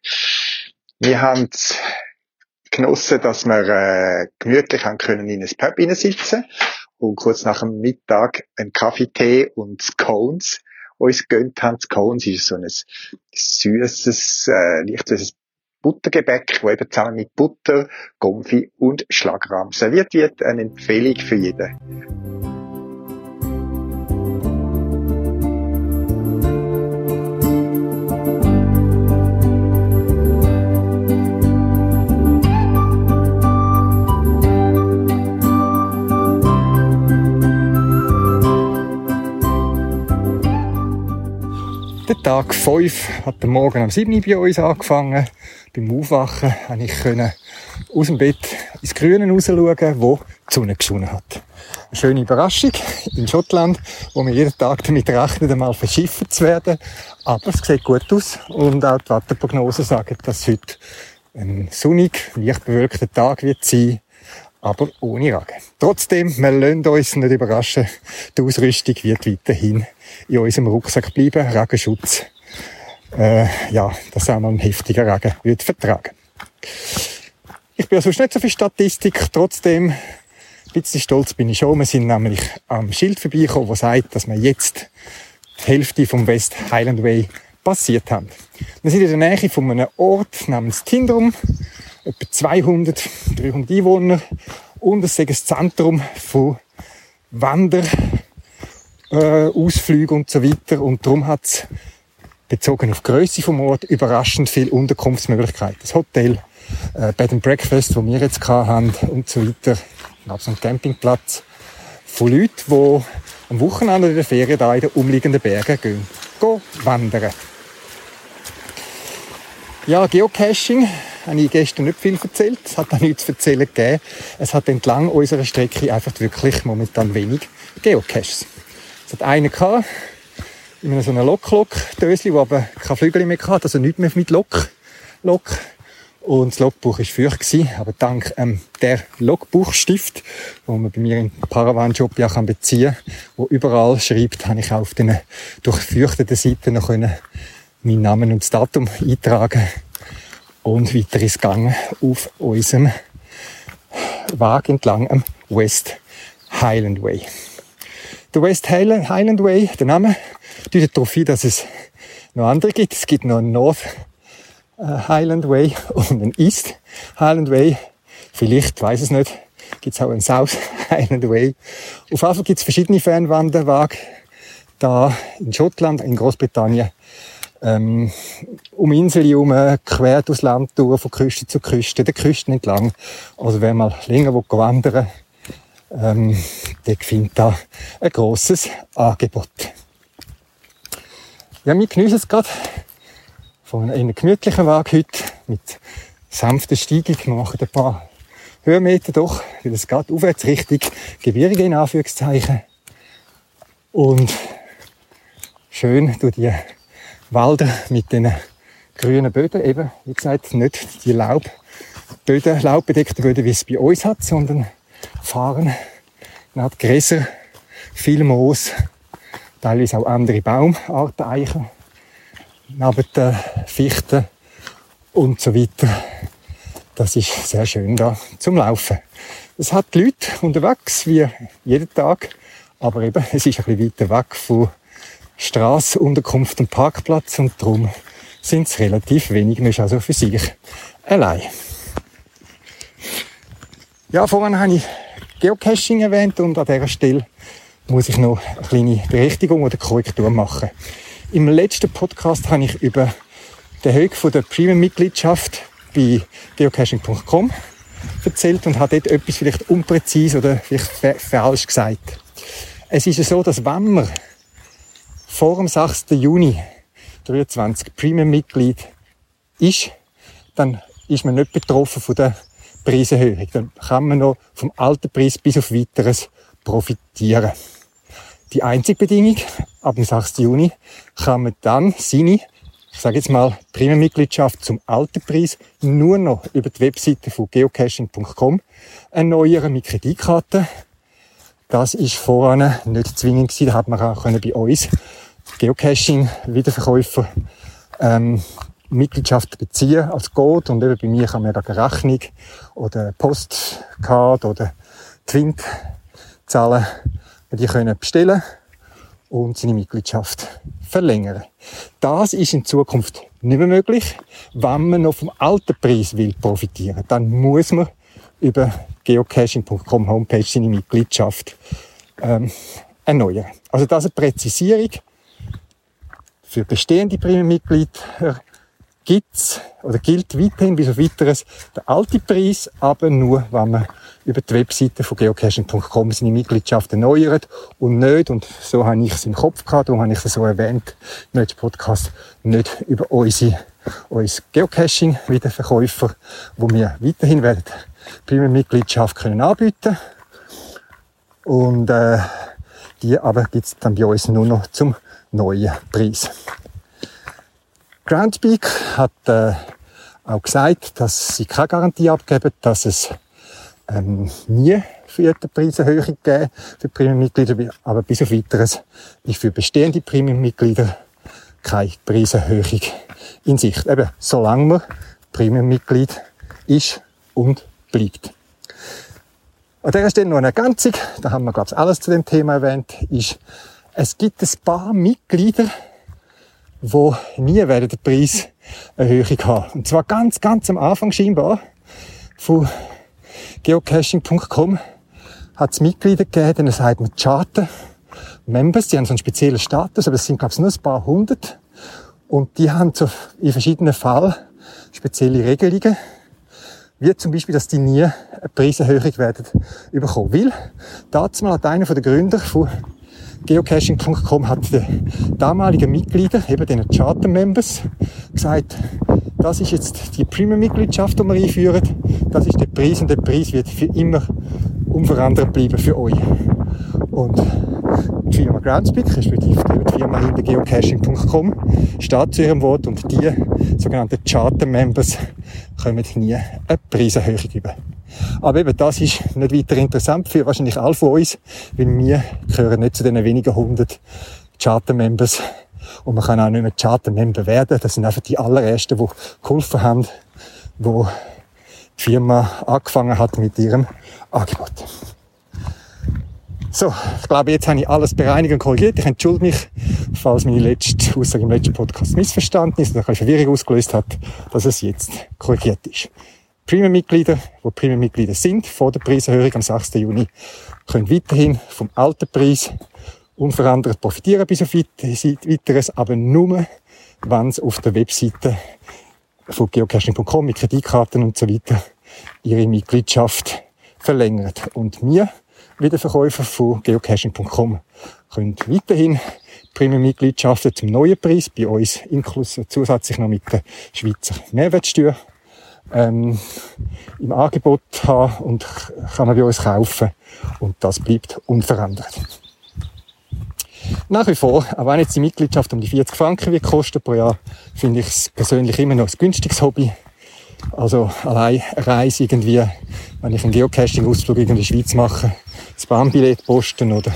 Wir haben es genossen, dass wir äh, gemütlich haben können in ein Pub sitzen und kurz nach dem Mittag einen Kaffee, Tee und Scones uns gönnt haben. Scones ist so ein süßes, äh, leicht süßes Buttergebäck, wo eben zusammen mit Butter, Gomfi und Schlagrahm serviert wird. Eine Empfehlung für jeden. Der Tag 5 hat der Morgen am 7 Uhr bei uns angefangen. Beim Aufwachen konnte ich aus dem Bett ins Grüne rausschauen, wo die Sonne geschonen hat. Eine schöne Überraschung in Schottland, wo wir jeden Tag damit rechnen, einmal verschiffen zu werden. Aber es sieht gut aus und auch die Wetterprognosen sagen, dass heute ein sonnig, leicht bewölkter Tag wird sein aber ohne Regen. Trotzdem, wir lassen uns nicht überraschen. Die Ausrüstung wird weiterhin in unserem Rucksack bleiben. Regenschutz. Äh, ja, dass auch mal ein heftiger Regen wird vertragen. Ich bin ja sonst nicht so viel Statistik. Trotzdem, ein bisschen stolz bin ich schon. Wir sind nämlich am Schild vorbeigekommen, das sagt, dass wir jetzt die Hälfte vom West Highland Way passiert haben. Wir sind in der Nähe von einem Ort namens Tindrum etwa 200, 300 Einwohner und es ist ein Zentrum von Wander, äh, Ausflügen und so weiter und darum hat es bezogen auf die Grösse vom Ort überraschend viel Unterkunftsmöglichkeiten. Das Hotel, äh, Bed and Breakfast, wo wir jetzt haben und so weiter. Gab so einen Campingplatz von Leuten, die am Wochenende in der Ferien da in den umliegenden Bergen gehen, gehen wandern. Ja, Geocaching habe ich gestern nicht viel erzählt. Es hat auch nichts zu erzählen gegeben. Es hat entlang unserer Strecke einfach wirklich momentan wenig Geocaches. Es hat einen gehabt, in so einem Lok-Lok-Dösli, der aber keine Flügel mehr hatte, also nichts mehr mit Lok. Lok. Und das Logbuch war feucht aber dank ähm, der Logbuchstift, wo man bei mir im Paravan-Job ja beziehen kann, wo überall schreibt, habe ich auf den durchfeuchteten Seiten noch können meinen Namen und das Datum eintragen und weiter ins Gang auf unserem Weg entlang am West Highland Way. Der West Highland Way, der Name, deutet darauf hin, dass es noch andere gibt. Es gibt noch einen North äh, Highland Way und einen East Highland Way. Vielleicht, weiß es nicht, gibt es auch einen South Highland Way. Auf jeden Fall gibt es verschiedene Fernwanderwege da in Schottland, in Großbritannien ähm, um Inseln herum, quer durchs Land durch, von Küste zu Küste, der Küsten entlang. Also wer mal länger wandern ähm, der findet da ein grosses Angebot. Ja, wir geniessen es gerade von einem gemütlichen Weg heute mit sanfter Steigung. Wir machen ein paar Höhenmeter doch, weil es geht aufwärts richtig Gebirge in Anführungszeichen. Und schön durch die Wälder mit den grünen Böden eben, wie gesagt, nicht die Laubböden, laubbedeckten Böden, wie es bei uns hat, sondern fahren, man hat Gräser, viel Moos, teilweise auch andere Baumarten, Eichen, neben Fichten und so weiter. Das ist sehr schön da zum Laufen. Es hat Leute unterwegs, wie jeden Tag, aber eben, es ist ein bisschen weiter weg von Straße, Unterkunft und Parkplatz und darum sind es relativ wenig. Man ist also für sich allein. Ja, vorhin habe ich Geocaching erwähnt und an dieser Stelle muss ich noch eine kleine Berichtigung oder Korrektur machen. Im letzten Podcast habe ich über die Erhöhung der Premium-Mitgliedschaft bei geocaching.com erzählt und habe dort etwas vielleicht unpräzise oder vielleicht falsch gesagt. Es ist ja so, dass wenn man vor dem 6. Juni 23 Premium-Mitglied ist, dann ist man nicht betroffen von der Preiserhöhung. Dann kann man noch vom alten Preis bis auf weiteres profitieren. Die einzige Bedingung, ab dem 6. Juni kann man dann seine, ich sage jetzt mal, Premium-Mitgliedschaft zum alten Preis nur noch über die Webseite von geocaching.com erneuern mit Kreditkarte. Das ist vorher nicht zwingend gewesen. Da hat man auch bei uns Geocaching-Wiederverkäufer ähm, Mitgliedschaft beziehen als Code und eben bei mir kann man eine Rechnung oder Postcard oder Twint zahlen. Die können bestellen und seine Mitgliedschaft verlängern. Das ist in Zukunft nicht mehr möglich. Wenn man noch vom alten Preis will profitieren, dann muss man über geocaching.com Homepage seine Mitgliedschaft ähm, erneuern. Also das ist eine Präzisierung für bestehende Premium-Mitglieder gibt's oder gilt weiterhin bis auf weiteres der alte Preis, aber nur, wenn man über die Webseite von geocaching.com seine Mitgliedschaft erneuert und nicht, und so habe ich es im Kopf gehabt, darum habe ich es so erwähnt, nicht Podcast, nicht über unsere, uns Geocaching-Wiederverkäufer, wo wir weiterhin werden Premium-Mitgliedschaft können anbieten. Und äh, die aber gibt's dann bei uns nur noch zum neuen Preis. Groundspeak hat äh, auch gesagt, dass sie keine Garantie abgeben, dass es ähm, nie für die Preiserhöhung geben für Premium-Mitglieder, aber bis auf weiteres ist für bestehende Premium-Mitglieder keine Preiserhöhung in Sicht. Eben, solange man Premium-Mitglied ist und bleibt. An dieser Stelle noch eine Ergänzung, da haben wir, glaube ich, alles zu dem Thema erwähnt, ist, es gibt ein paar Mitglieder, die nie werden die Preiserhöhung haben. Und zwar ganz, ganz am Anfang scheinbar von geocaching.com hat es Mitglieder gegeben, denen sagt man Charter Members, die haben so einen speziellen Status, aber es sind, glaube ich, nur ein paar hundert. Und die haben so in verschiedenen Fällen spezielle Regelungen, wie zum Beispiel, dass die nie eine Preiserhöhung werden bekommen. Weil, dazu hat einer der Gründer von geocaching.com hat den damaligen Mitglieder, eben den Charter-Members, gesagt, das ist jetzt die Premium-Mitgliedschaft, die wir einführen, das ist der Preis und der Preis wird für immer unverändert bleiben für euch. Und die Firma Groundspeak, respektive die Firma hinter geocaching.com, steht zu ihrem Wort und die sogenannten Charter-Members kommen nie eine Preiserhöhung über. Aber eben, das ist nicht weiter interessant für wahrscheinlich alle von uns, weil wir gehören nicht zu den wenigen hundert Charter-Members und man kann auch nicht mehr Charter-Member werden. Das sind einfach die allerersten, die geholfen haben, wo die Firma angefangen hat mit ihrem Angebot. So, ich glaube, jetzt habe ich alles bereinigt und korrigiert. Ich entschuldige mich, falls meine letzte Aussage im letzten Podcast missverstanden ist oder Verwirrung ausgelöst hat, dass es jetzt korrigiert ist. Premium-Mitglieder, die Premium-Mitglieder sind, vor der Preiserhöhung am 6. Juni, können weiterhin vom alten Preis unverändert profitieren bis auf weiteres, aber nur, wenn es auf der Webseite von geocaching.com mit Kreditkarten und so weiter ihre Mitgliedschaft verlängert. Und wir, Wiederverkäufer von geocaching.com, können weiterhin Premium-Mitgliedschaften zum neuen Preis bei uns inklusive zusätzlich noch mit der Schweizer Mehrwertsteuer ähm, im Angebot haben und kann man bei uns kaufen und das bleibt unverändert. Nach wie vor, auch wenn jetzt die Mitgliedschaft um die 40 Franken wird kosten pro Jahr, finde ich es persönlich immer noch ein günstiges Hobby. Also allein Reise irgendwie, wenn ich einen Geocaching-Ausflug in die Schweiz mache, das Bahnbillett posten oder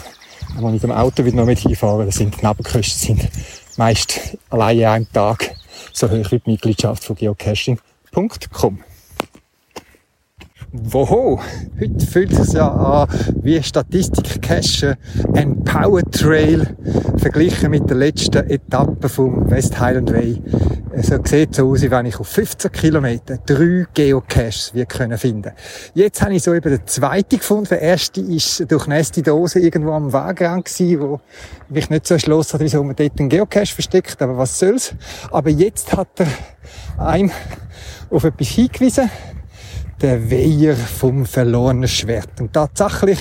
einmal mit dem Auto wieder noch mit hinfahren, das sind die Nebenkosten sind meist allein an einem Tag so hoch wie die Mitgliedschaft von geocaching.com. Woho! Heute fühlt es ja an wie Statistik Cache ein Power Trail verglichen mit der letzten Etappe vom West Highland Way. So sieht so aus, wie wenn ich auf 15 Kilometer drei Geocaches wir können finden. Jetzt habe ich so eben den zweiten gefunden. Der erste ist durch nächste Dose irgendwo am Wegrand gewesen, wo mich nicht so erschlossen hat, wieso man dort einen Geocache versteckt, aber was soll's. Aber jetzt hat er einem auf etwas hingewiesen, der Weiher vom verlorenen Schwert. Und tatsächlich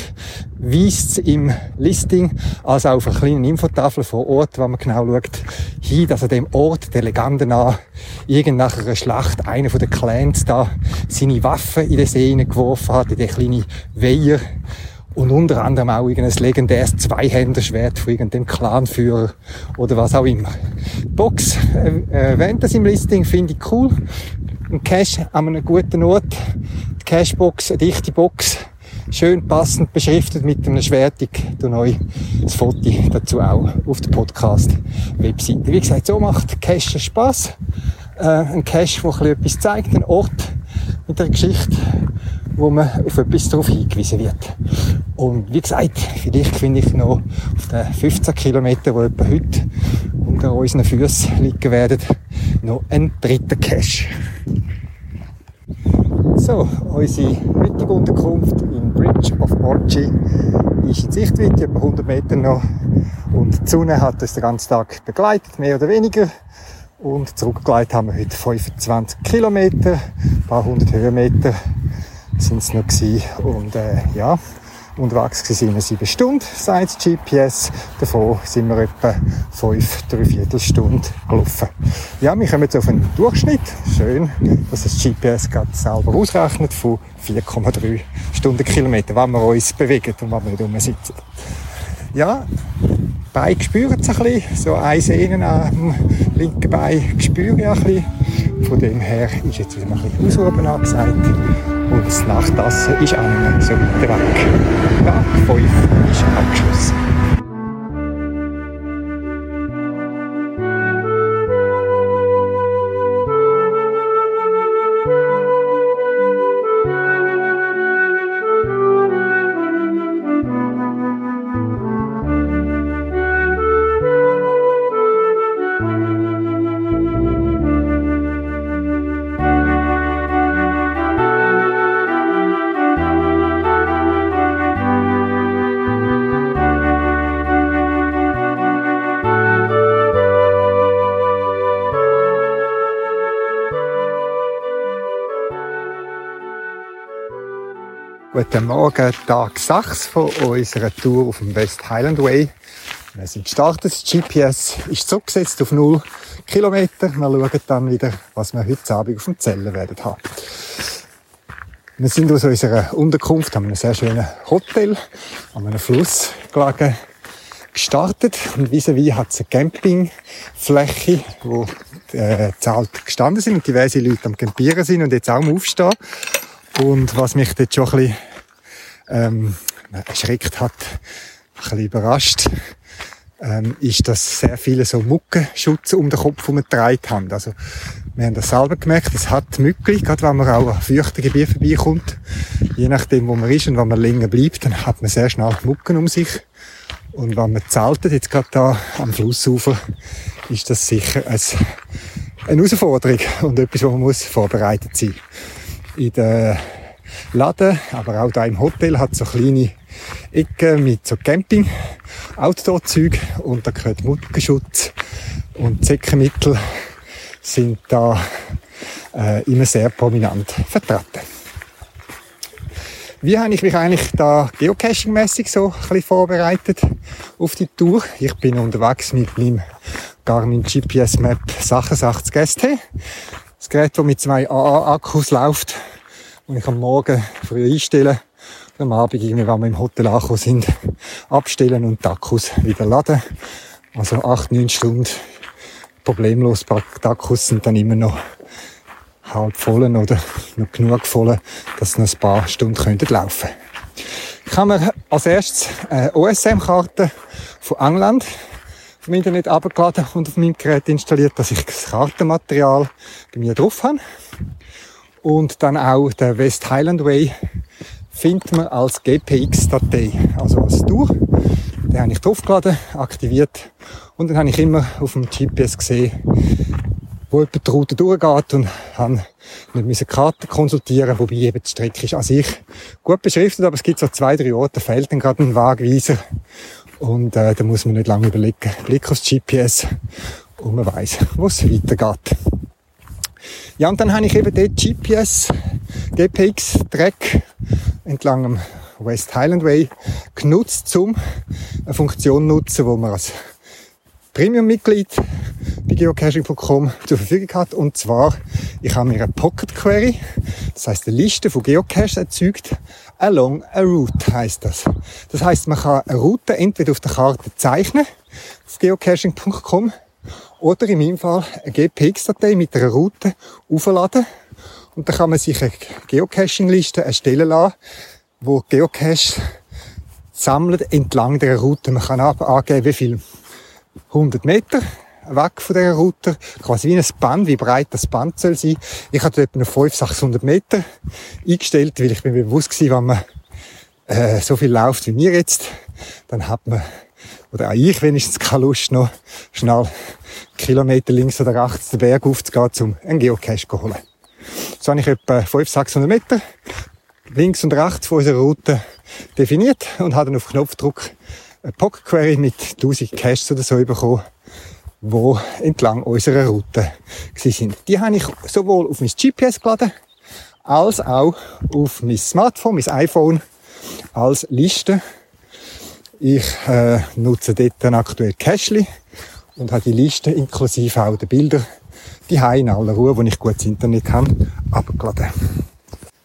weist es im Listing, also auf einer kleinen Infotafel vor Ort, wo man genau schaut, hin, dass er dem Ort der Legende nach irgend nach einer Schlacht einer von den Clans da seine Waffen in den See geworfen hat, in den kleinen Weiher. Und unter anderem auch irgendein legendäres Zweihänderschwert von irgendeinem Clanführer oder was auch immer. Die Box äh, erwähnt das im Listing, finde ich cool ein Cache an einem guten Ort. Die Cashbox, eine dichte Box, schön passend beschriftet mit einem Schwert. Ich tue euch das Foto dazu auch auf der Podcast-Webseite. Wie gesagt, so macht Cache Spaß. Äh, ein Cache, der etwas zeigt, ein Ort mit einer Geschichte, wo man auf etwas darauf hingewiesen wird. Und wie gesagt, vielleicht finde ich noch auf den 15 Kilometern, die etwa heute unter unseren Füßen liegen werden, noch einen dritten Cache. So, unsere heutige Unterkunft in Bridge of Orgy ist in Sichtweite, etwa 100 Meter noch. Und die Sonne hat uns den ganzen Tag begleitet, mehr oder weniger. Und zurückgeleitet haben wir heute 25 Kilometer, ein paar hundert Höhenmeter sind es noch gewesen. Und äh, ja, Unterwegs wir sieben Stunden, sagt GPS. Davon sind wir etwa fünf, dreiviertel Stunden gelaufen. Ja, wir kommen jetzt auf einen Durchschnitt. Schön, dass das GPS gerade selber ausrechnet von 4,3 Stundenkilometer, wenn wir uns bewegen und wenn wir nicht rumsitzen. Ja, Bein spüren es ein bisschen, so ein Sehnen am linken Bein spüre ich ein bisschen. Von dem her ist jetzt wieder ein bisschen Ausruhen angesagt. Und das Nachtessen ist auch nicht so weit weg. Tag 5 ist abgeschlossen. Guten Morgen, Tag 6 von unserer Tour auf dem West Highland Way. Wir sind gestartet, das GPS ist zurückgesetzt auf 0 Kilometer. Wir schauen dann wieder, was wir heute Abend auf dem Zellen werden haben. Wir sind aus unserer Unterkunft, haben einem sehr schönen Hotel an einem Fluss gelegen, gestartet. Und vis-à-vis hat es eine Campingfläche, wo äh, zahlt gestanden sind und diverse Leute am Campieren sind und jetzt auch am Aufstehen. Und was mich dort schon ein bisschen ähm, erschreckt hat, ein bisschen überrascht, ähm, ist, dass sehr viele so Muckenschutz um den Kopf herumgetragen haben. Also, wir haben das selber gemerkt, es hat Mückli, gerade wenn man auch an feuchten Gebieten vorbeikommt. Je nachdem, wo man ist und wenn man länger bleibt, dann hat man sehr schnell Mucken um sich. Und wenn man zeltet, jetzt gerade da am Flussufer, ist das sicher ein, eine Herausforderung und etwas, wo man muss vorbereitet sein In der Laden, aber auch da im Hotel hat so kleine Ecken mit so Camping, Outdoor-Zeug und da gehört Mutterschutz und Zeckenmittel sind da äh, immer sehr prominent vertreten. Wie habe ich mich eigentlich da geocaching-mäßig so ein bisschen vorbereitet auf die Tour? Ich bin unterwegs mit meinem Garmin GPS Map Sachen 80 ST. Das Gerät, das mit zwei AA-Akkus läuft, und ich am Morgen früh einstelle und am Abend, irgendwie, wenn wir im Hotel angekommen sind, abstellen und die Akkus wieder laden. Also acht, neun Stunden problemlos. Die Akkus sind dann immer noch halb voll oder noch genug voll, dass sie noch ein paar Stunden könnten laufen Ich habe mir als erstes eine OSM-Karte von England vom Internet abgeladen und auf meinem Gerät installiert, dass ich das Kartenmaterial bei mir drauf habe. Und dann auch der West Highland Way findet man als GPX-Datei, also als Tour. Den habe ich draufgeladen, aktiviert und dann habe ich immer auf dem GPS gesehen, wo etwa die Route durchgeht und habe nicht eine Karte konsultieren, wobei eben die Strecke ist an sich gut beschriftet, aber es gibt so zwei, drei Orte, da fehlt dann gerade ein Wagweiser und äh, da muss man nicht lange überlegen. Blick aufs GPS und man weiß, wo es weitergeht. Ja, und dann habe ich eben dort GPS, GPX-Track entlang dem West Highland Way genutzt, um eine Funktion zu nutzen, wo man als Premium-Mitglied bei geocaching.com zur Verfügung hat. Und zwar, ich habe mir eine Pocket Query, das heißt eine Liste von Geocaches erzeugt. Along a Route heißt das. Das heißt, man kann eine Route entweder auf der Karte zeichnen, auf geocaching.com, oder in meinem Fall eine GPX-Datei mit einer Route aufladen. Und dann kann man sich eine Geocaching-Liste erstellen lassen, wo Geocache sammelt entlang der Route. Man kann angeben, wie viel 100 Meter weg von dieser Route, quasi wie ein Band, wie breit das Band soll sein. Ich hatte etwa 500, 600 Meter eingestellt, weil ich mir bewusst war, wenn man äh, so viel läuft wie mir jetzt, dann hat man, oder auch ich wenigstens keine Lust noch, schnell Kilometer links oder rechts den Berg aufzugehen, um einen Geocache zu holen. So habe ich etwa 500, 600 Meter links und rechts von unserer Route definiert und habe dann auf Knopfdruck eine Pocket Query mit 1000 Caches oder so bekommen, wo entlang unserer Route sind. Die habe ich sowohl auf mein GPS geladen, als auch auf mein Smartphone, mein iPhone, als Liste. Ich äh, nutze dort aktuell Cachely und habe die Liste inklusive auch der Bilder die in aller Ruhe, wo ich gutes Internet habe, abgeladen.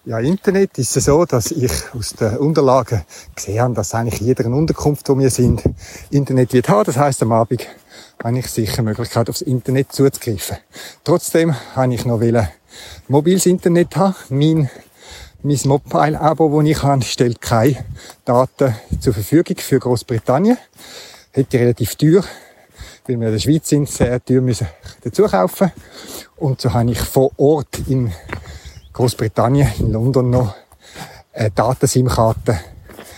Ja, Internet ist es so, dass ich aus den Unterlagen gesehen habe, dass eigentlich jeder eine Unterkunft, wo wir sind, Internet wird haben. Das heißt, am Abend habe ich sicher Möglichkeit, aufs Internet zuzugreifen. Trotzdem habe ich noch mobiles Internet haben. Mein, mein Mobile-Abo, das ich habe, stellt keine Daten zur Verfügung für Großbritannien. Hätte relativ teuer weil wir in der Schweiz sind, sehr teuer müssen dazu kaufen. Und so habe ich vor Ort in Großbritannien, in London noch eine Datensim-Karte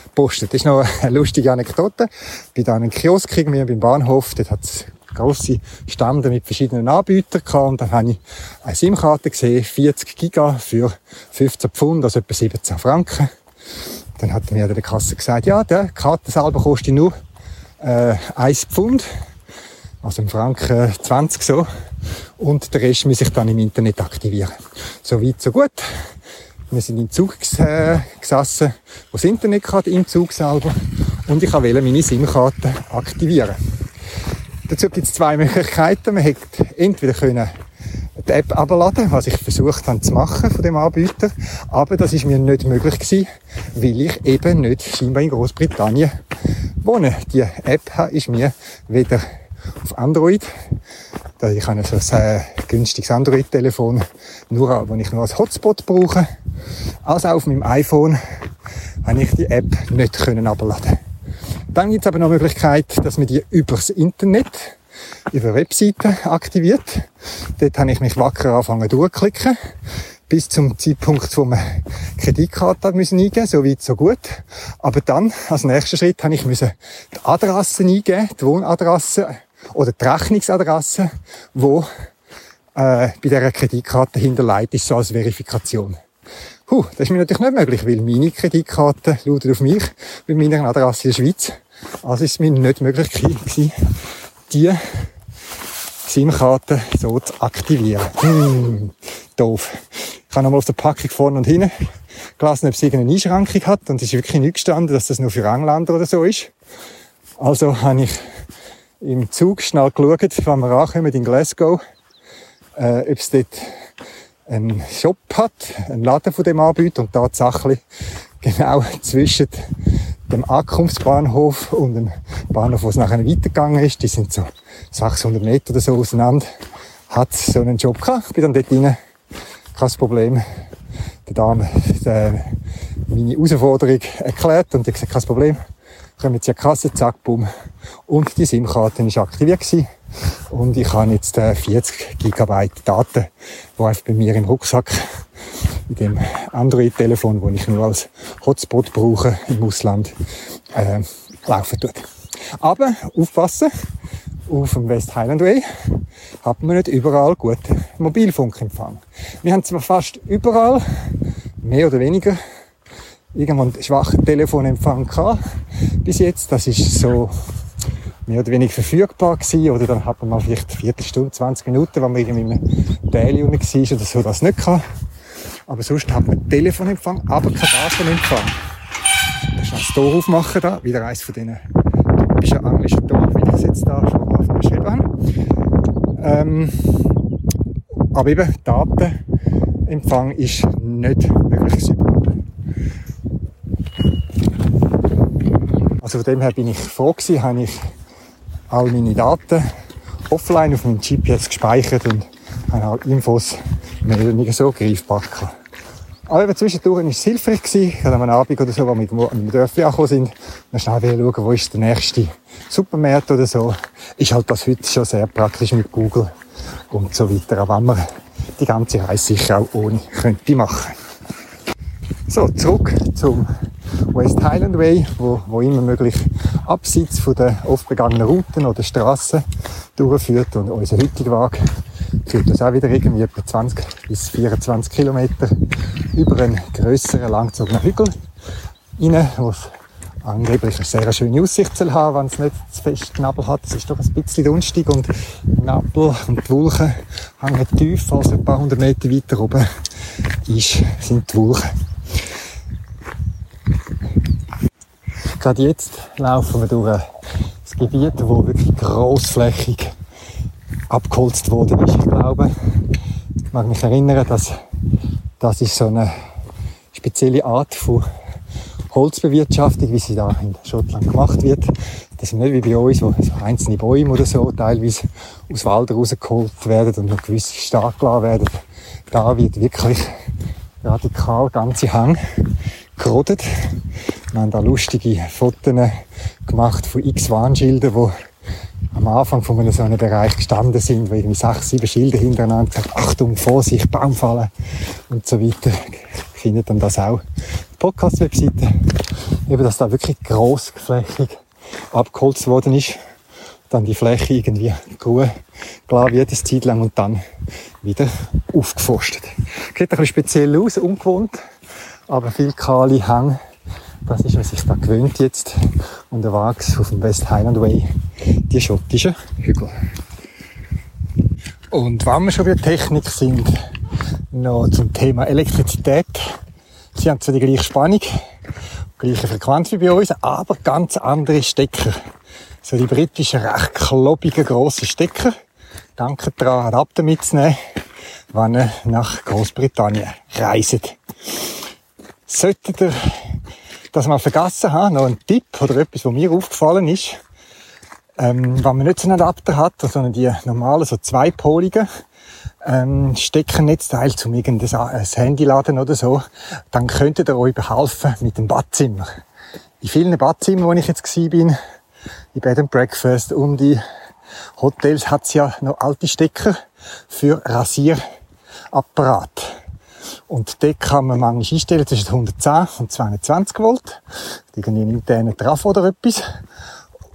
gepostet. Das ist noch eine lustige Anekdote. Bei einem Kiosk irgendwie beim Bahnhof, dort hat es grosse Stände mit verschiedenen Anbietern gehabt. Und dann habe ich eine SIM-Karte gesehen, 40 Giga für 15 Pfund, also etwa 17 Franken. Dann hat mir der Kasse gesagt, ja, der Karte selber kostet nur äh, 1 Pfund also im Franken 20 so. Und der Rest muss ich dann im Internet aktivieren. So weit, so gut. Wir sind im Zug äh, gesessen, wo das Internet hat im Zug selber. Und ich wollte meine SIM-Karte aktivieren. Dazu gibt es zwei Möglichkeiten. Man hätte entweder können die App abladen, was ich versucht habe zu machen von dem Anbieter. Aber das ist mir nicht möglich gewesen, weil ich eben nicht scheinbar in Großbritannien wohne. Die App ist mir weder auf Android, da ich habe ein äh, günstiges Android-Telefon, nur, wenn ich nur als Hotspot brauche, als auch auf meinem iPhone habe ich die App nicht können. Dann gibt es aber noch die Möglichkeit, dass man die übers Internet über Webseiten aktiviert. Dort habe ich mich wacker angefangen durchklicken. Bis zum Zeitpunkt, wo man Kreditkarte müssen eingeben, so weit, so gut. Aber dann, als nächster Schritt, habe ich müssen die Adresse eingeben, die Wohnadresse oder die Rechnungsadresse, wo äh, bei dieser Kreditkarte hinterlegt ist, so als Verifikation. Puh, das ist mir natürlich nicht möglich, weil meine Kreditkarte lautet auf mich, bei meiner Adresse in der Schweiz. Also ist es mir nicht möglich gewesen, die SIM-Karte so zu aktivieren. Hm, doof. Ich habe nochmal auf der Packung vorne und hinten gelesen, ob es irgendeine Einschränkung hat. Und es ist wirklich nicht gestanden, dass das nur für Engländer oder so ist. Also habe ich im Zug schnell geschaut, wenn wir ankommen in Glasgow, äh, ob es dort einen Shop hat, einen Laden von dem Anbieter und tatsächlich genau zwischen dem Ankunftsbahnhof und dem Bahnhof, wo es nachher weitergegangen ist, die sind so 600 Meter oder so auseinander, hat so einen Job gehabt. Ich bin dann dort rein, kein Problem. Der Dame der, meine Herausforderung erklärt und die gesagt, kein Problem. Kommen jetzt die Kasse, zack, bumm. Und die SIM-Karte ist aktiviert gewesen. Und ich habe jetzt äh, 40 Gigabyte Daten, die einfach bei mir im Rucksack in dem Android-Telefon, das ich nur als Hotspot brauche im Ausland, äh, laufen tut. Aber aufpassen, auf dem West Highland Way hat man nicht überall guten Mobilfunkempfang. Wir haben zwar fast überall, mehr oder weniger, irgendwann schwachen Telefonempfang gehabt. Bis jetzt, das ist so mehr oder weniger verfügbar gewesen. Oder dann hat man mal vielleicht eine Viertelstunde, 20 Minuten, wenn man irgendwie im Teil war oder so, das nicht kann. Aber sonst hat man Telefonempfang, aber kein Datenempfang. Das ist das Tor aufmachen da, wieder eins von diesen typischen englischen Tor, wie ich es jetzt da schon am Anfang beschrieben habe. Ähm, aber eben, Datenempfang ist nicht möglich Also von dem her bin ich froh gewesen, habe ich all meine Daten offline auf meinem GPS gespeichert und habe auch Infos mehr oder weniger so greifbar gehabt. Aber eben zwischendurch war es hilfreich. Hatte am Abend oder so, als wir im Dörfli angekommen sind, dann schnell schauen, wo ist der nächste Supermarkt oder so. Ist halt das heute schon sehr praktisch mit Google und so weiter. Aber wenn man die ganze Reise sicher auch ohne könnte machen. So, zurück zum West Highland Way, wo, wo immer möglich abseits von den oft begangenen Routen oder Strassen durchführt und unser heutiger Wagen führt uns auch wieder irgendwie etwa 20 bis 24 Kilometer über einen grösseren, langgezogenen Hügel rein, wo es angeblich eine sehr schöne Aussicht soll haben, wenn es nicht zu fest Nebel hat. Es ist doch ein bisschen dunstig und Nebel und die Wolken hängen tief, also ein paar hundert Meter weiter oben ist, sind die Wolken. Gerade jetzt laufen wir durch ein Gebiet, wo wirklich grossflächig abgeholzt worden ist. Ich glaube, ich mag mich erinnern, dass das ist so eine spezielle Art von Holzbewirtschaftung, wie sie da in Schottland gemacht wird. Das ist nicht wie bei uns, wo so einzelne Bäume oder so teilweise aus Wald rausgeholt werden und noch gewiss stark gelassen werden. Da wird wirklich radikal ganze Hang gerodet. Wir haben da lustige Fotos gemacht von x Warnschildern, die am Anfang von einem so einem Bereich gestanden sind, wo irgendwie sechs, sieben Schilder hintereinander gesagt Achtung, Vorsicht, Baumfallen und so weiter. Findet dann das auch. Podcast-Webseite. Eben, dass da wirklich grossflächig abgeholzt worden ist. Dann die Fläche irgendwie Ruhe klar wird, eine Zeit lang und dann wieder aufgeforstet. Sieht ein bisschen speziell aus, ungewohnt, aber viel kahle Hänge das ist, was sich da gewöhnt jetzt unterwegs auf dem West Highland Way, die schottischen Hügel. Und wenn wir schon bei der Technik sind, noch zum Thema Elektrizität. Sie haben zwar die gleiche Spannung, gleiche Frequenz wie bei uns, aber ganz andere Stecker. So die britischen, recht klobigen, grossen Stecker. Danke daran, Adapter mitzunehmen, wenn ihr nach Großbritannien reist. Solltet ihr das mal vergessen haben, noch ein Tipp oder etwas, was mir aufgefallen ist, ähm, wenn man nicht so einen Adapter hat, sondern die normalen, so zweipoligen, ähm, Steckernetzteil zum irgendein Handy laden oder so, dann könntet ihr euch behelfen mit dem Badzimmer. In vielen Badzimmern, wo ich jetzt gsi bin, in Bed and Breakfast und in Hotels hat es ja noch alte Stecker für Rasierapparat. Und dort kann man manchmal einstellen zwischen 110 und 220 Volt. Irgendwie einen internen Trafo oder etwas.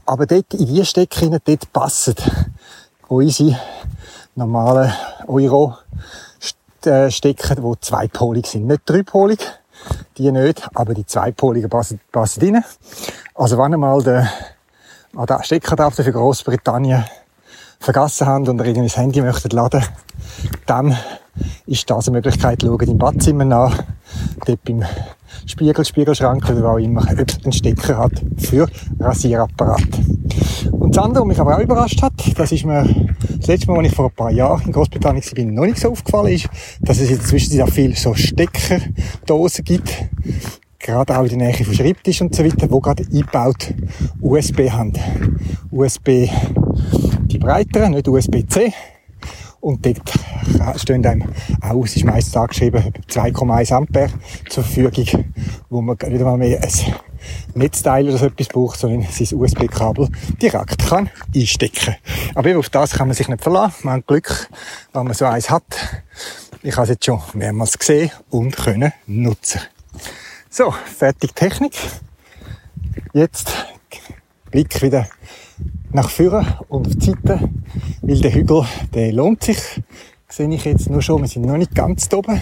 Aber dort, in die Stecker hinein, dort passen unsere normalen Euro-Stecker, die zweipolig sind. Nicht dreipolig, die nicht, aber die zweipoligen passen, passen rein. Also wenn ihr mal den, an den Steckerdapter für Großbritannien vergessen habt und ihr irgendein Handy möchtet laden, dann ist das eine Möglichkeit. Schaut im Badzimmer nach, dort beim Spiegel, Spiegelschrank oder wo auch immer, ob es einen Stecker hat für Rasierapparat. Und das andere, was mich aber auch überrascht hat, das ist mir das letzte Mal, als ich vor ein paar Jahren in Großbritannien war, noch nicht so aufgefallen ist, dass es zwischendurch auch viele so Steckerdosen gibt, gerade auch in der Nähe von Schreibtisch und so weiter, wo gerade eingebaut USB haben. USB die breiteren, nicht USB-C. Und dort stehen einem auch, es ist meistens angeschrieben, 2,1 Ampere zur Verfügung, wo man nicht einmal mehr ein Netzteil oder so etwas braucht, sondern sein USB-Kabel direkt kann einstecken. Aber auf das kann man sich nicht verlassen. Man hat Glück, wenn man so eins hat. Ich habe es jetzt schon mehrmals gesehen und können nutzen. So, fertig Technik. Jetzt Blick wieder nach vorne und auf die Seite, weil der Hügel, der lohnt sich. Sehe ich jetzt nur schon, wir sind noch nicht ganz oben,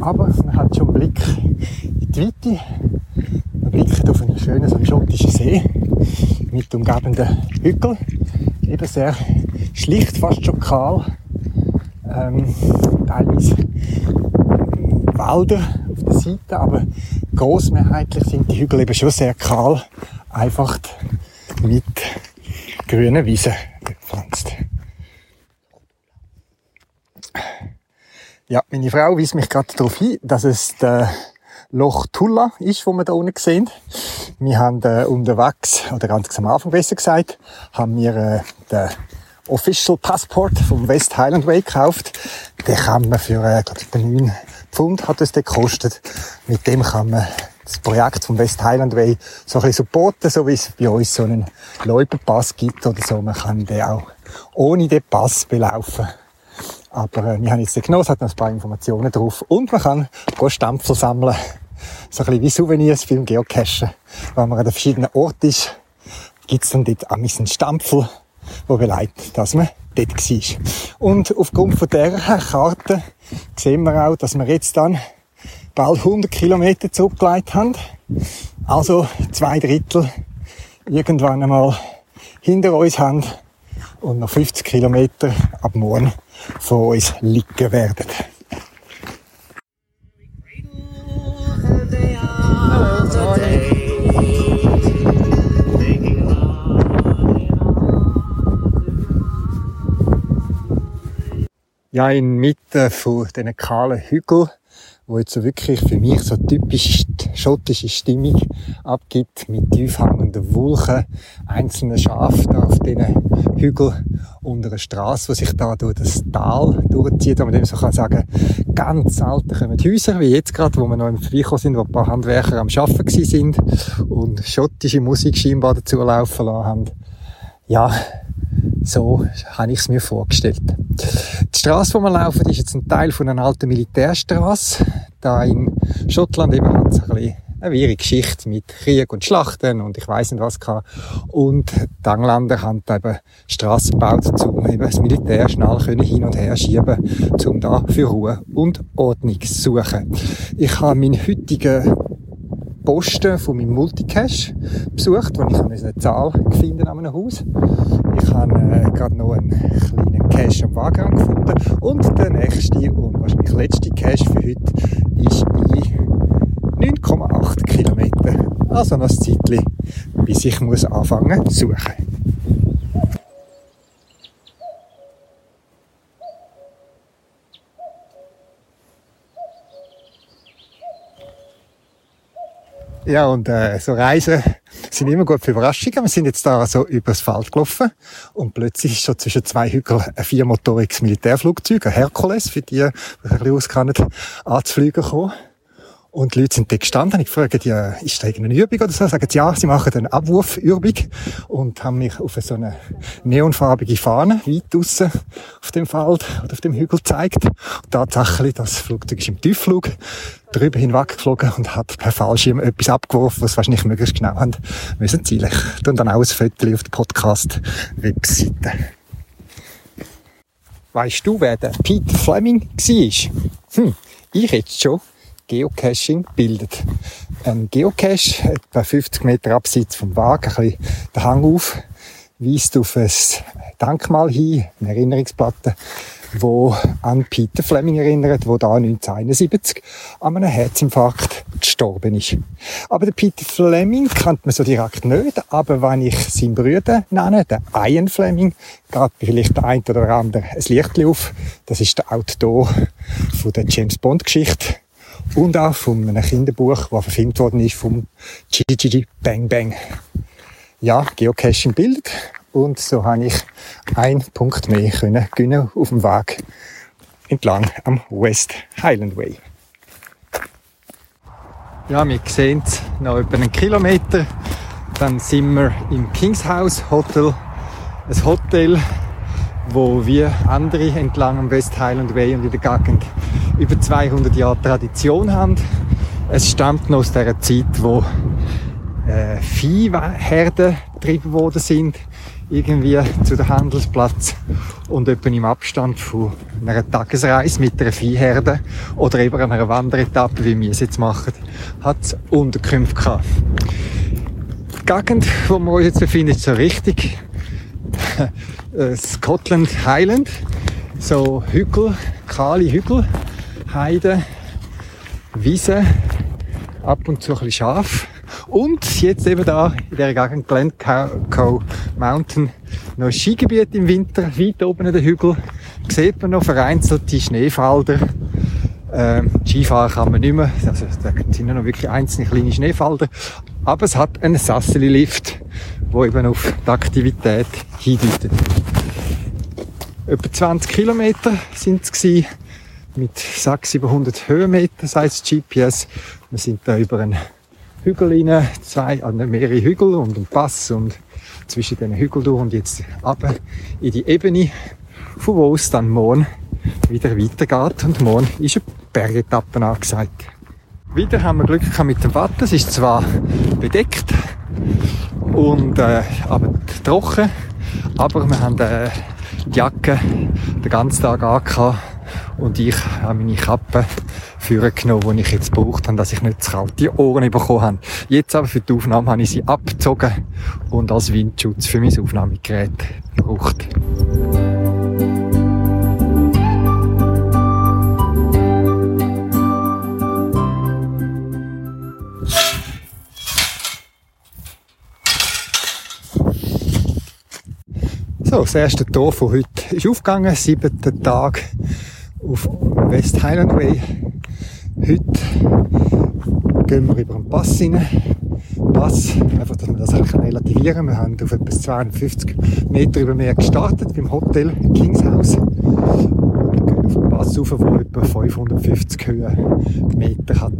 aber man hat schon einen Blick in die Weite. Man blickt auf einen schönen so schottischen See mit umgebenden Hügeln. Eben sehr schlicht, fast schon kahl. Ähm, teilweise Wälder auf der Seite, aber großmehrheitlich sind die Hügel eben schon sehr kahl. Einfach mit grüne Wiese gepflanzt. Ja, meine Frau weist mich gerade darauf hin, dass es der Loch Tulla ist, wo wir da unten sehen. Wir haben äh, unterwegs, oder ganz am Anfang besser gesagt, haben wir äh, den Official Passport vom West Highland Way gekauft. Den kann man für, äh, glaube ich, 9 Pfund hat es gekostet. Mit dem kann man das Projekt vom West Highland Way so ein bisschen supporten, so wie es bei uns so einen Läuperpass gibt oder so. Man kann den auch ohne den Pass belaufen. Aber äh, wir haben jetzt den genossen, hat noch ein paar Informationen drauf. Und man kann Stempel sammeln. So ein bisschen wie Souvenirs beim Geocachen. Wenn man an verschiedenen Orten ist, gibt's dann dort einen Stempel, der beleidigt, dass man dort war. Und aufgrund von dieser Karte sehen wir auch, dass wir jetzt dann bald 100 Kilometer zurückgelegt haben. Also zwei Drittel irgendwann einmal hinter uns haben und noch 50 Kilometer ab morgen vor uns liegen werden. Ja, inmitten von diesen kahlen Hügeln wo jetzt so wirklich für mich so typisch schottische Stimmung abgibt, mit tief hängenden Wolken, einzelne Schafe da auf diesen Hügeln unter einer Straße, wo sich da durch das Tal durchzieht, wo man dem so kann sagen, ganz alte kommen Häuser, wie jetzt gerade, wo wir noch im Vorbeikommen sind, wo ein paar Handwerker am Arbeiten sind und schottische Musik scheinbar dazu laufen lassen haben. Ja, so habe ich es mir vorgestellt. Die Straße, wo wir laufen, ist jetzt ein Teil von einer alten Militärstraße. Da in Schottland eben hat es ein bisschen eine wirre Geschichte mit Krieg und Schlachten und ich weiß nicht was gehabt. Und die Engländer haben eben Straßen gebaut, um eben das Militär schnell können hin und her schieben, um da für Ruhe und Ordnung zu suchen. Ich habe meinen heutigen Posten von meinem Multicache besucht, wo ich eine Zahl finden an einem Haus. Ich habe äh, gerade noch einen kleinen Cache am Wagen gefunden und der nächste und wahrscheinlich letzte Cache für heute ist in 9,8 Kilometer. Also noch ein Zeitchen, bis ich muss anfangen zu suchen. Ja, und äh, so Reisen sind immer gut für Überraschungen. Wir sind jetzt da so übers Feld gelaufen und plötzlich ist schon zwischen zwei Hügeln ein viermotoriges Militärflugzeug, ein Herkules, für die, die sich ein bisschen auskennen, anzufliegen gekommen. Und die Leute sind dort gestanden. Ich frage ja, ist da irgendeine Übung oder so? Sagen sie, ja, sie machen eine Abwurfübung und haben mich auf so eine neonfarbige Fahne weit draussen auf dem Feld oder auf dem Hügel gezeigt. Und tatsächlich, das Flugzeug ist im Tiefflug drüber hinweg geflogen und hat per Fallschirm etwas abgeworfen, was wahrscheinlich möglichst genau haben müssen zielen. Tue dann auch ein Foto auf der Podcast-Webseite. Weißt du, wer der Peter Fleming war? Hm, ich jetzt schon. Geocaching bildet. Ein Geocache, etwa 50 Meter abseits vom Wagen, ein bisschen den Hang auf, weist auf ein Denkmal hin, eine Erinnerungsplatte, wo an Peter Fleming erinnert, wo da 1971 an einem Herzinfarkt gestorben ist. Aber der Peter Fleming kennt man so direkt nicht, aber wenn ich seinen Bruder nenne, den Ian Fleming, geht vielleicht der ein oder andere ein Licht auf. Das ist der Autor von der James Bond Geschichte und auch von einem Kinderbuch, das verfilmt worden ist vom Gigi Bang Bang. Ja, Geocaching bildet und so habe ich einen Punkt mehr können gewinnen auf dem Weg entlang am West Highland Way. Ja, wir sehen es noch etwa einen Kilometer. Dann sind wir im Kings House Hotel. Ein Hotel, wo wir andere entlang am West Highland Way und in der Gegend über 200 Jahre Tradition haben. Es stammt noch aus der Zeit, wo äh, Viehherden betrieben worden sind, irgendwie zu dem Handelsplatz und etwa im Abstand von einer Tagesreise mit einer Viehherde oder eben einer Wanderetappe, wie wir es jetzt machen, hat es Unterkünfte gehabt. Die Gegend, wo wir uns jetzt befinden, ist so richtig Scotland Highland, so Hügel, kahle Hügel, Heide, Wiese, ab und zu ein bisschen Schaf. Und jetzt eben da in der Gegend Glencoe Mountain noch Skigebiet im Winter, weit oben in den Hügel. Sieht man noch vereinzelte Schneefalder. Ähm, Skifahren kann man nicht mehr, also da sind noch wirklich einzelne kleine Schneefalder. Aber es hat einen Sasseli-Lift, der eben auf die Aktivität hindeutet. Etwa 20 Kilometer sind es gewesen mit 600, 700 Höhenmeter, sagt GPS. Wir sind da über einen Hügel rein, zwei, also mehrere Hügel und einen Pass und zwischen den Hügeln durch und jetzt ab in die Ebene, von wo es dann morgen wieder weitergeht und morgen ist eine Bergetappe angesagt. Wieder haben wir Glück gehabt mit dem Wetter. Es ist zwar bedeckt und äh, aber trocken, aber wir haben äh, die Jacke den ganzen Tag angehabt und ich habe meine Kappe genommen, die ich jetzt braucht habe, dass ich nicht zu kalte Ohren bekommen habe. Jetzt aber für die Aufnahme habe ich sie abgezogen und als Windschutz für mein Aufnahmegerät gebraucht. So, das erste Tor von heute ist aufgegangen, siebter Tag auf West Highland Way. Heute gehen wir über den Pass rein. Pass, einfach, dass wir das relativieren können. Wir haben auf etwa 250 Meter über Meer gestartet, beim Hotel Kings House. Und gehen auf den Pass rauf, der etwa 550 Höhenmeter hat.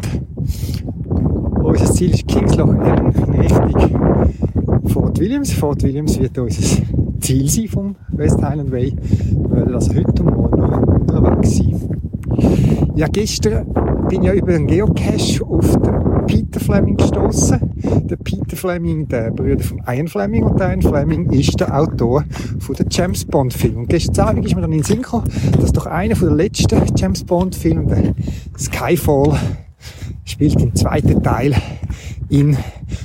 Unser Ziel ist Kingsloch in Richtung Fort Williams. Fort Williams wird unser Ziel sein vom West Highland Way. Werden also heute morgen noch unterwegs sein. Ja, gestern bin ja über einen Geocache auf den Peter Fleming gestoßen. Der Peter Fleming, der Bruder von Ian Fleming und Ian Fleming ist der Autor von den James Bond Filmen. Und gestern Abend ist mir dann in den Sinn gekommen, dass doch einer von den letzten James Bond Filmen, der Skyfall, spielt im zweiten Teil in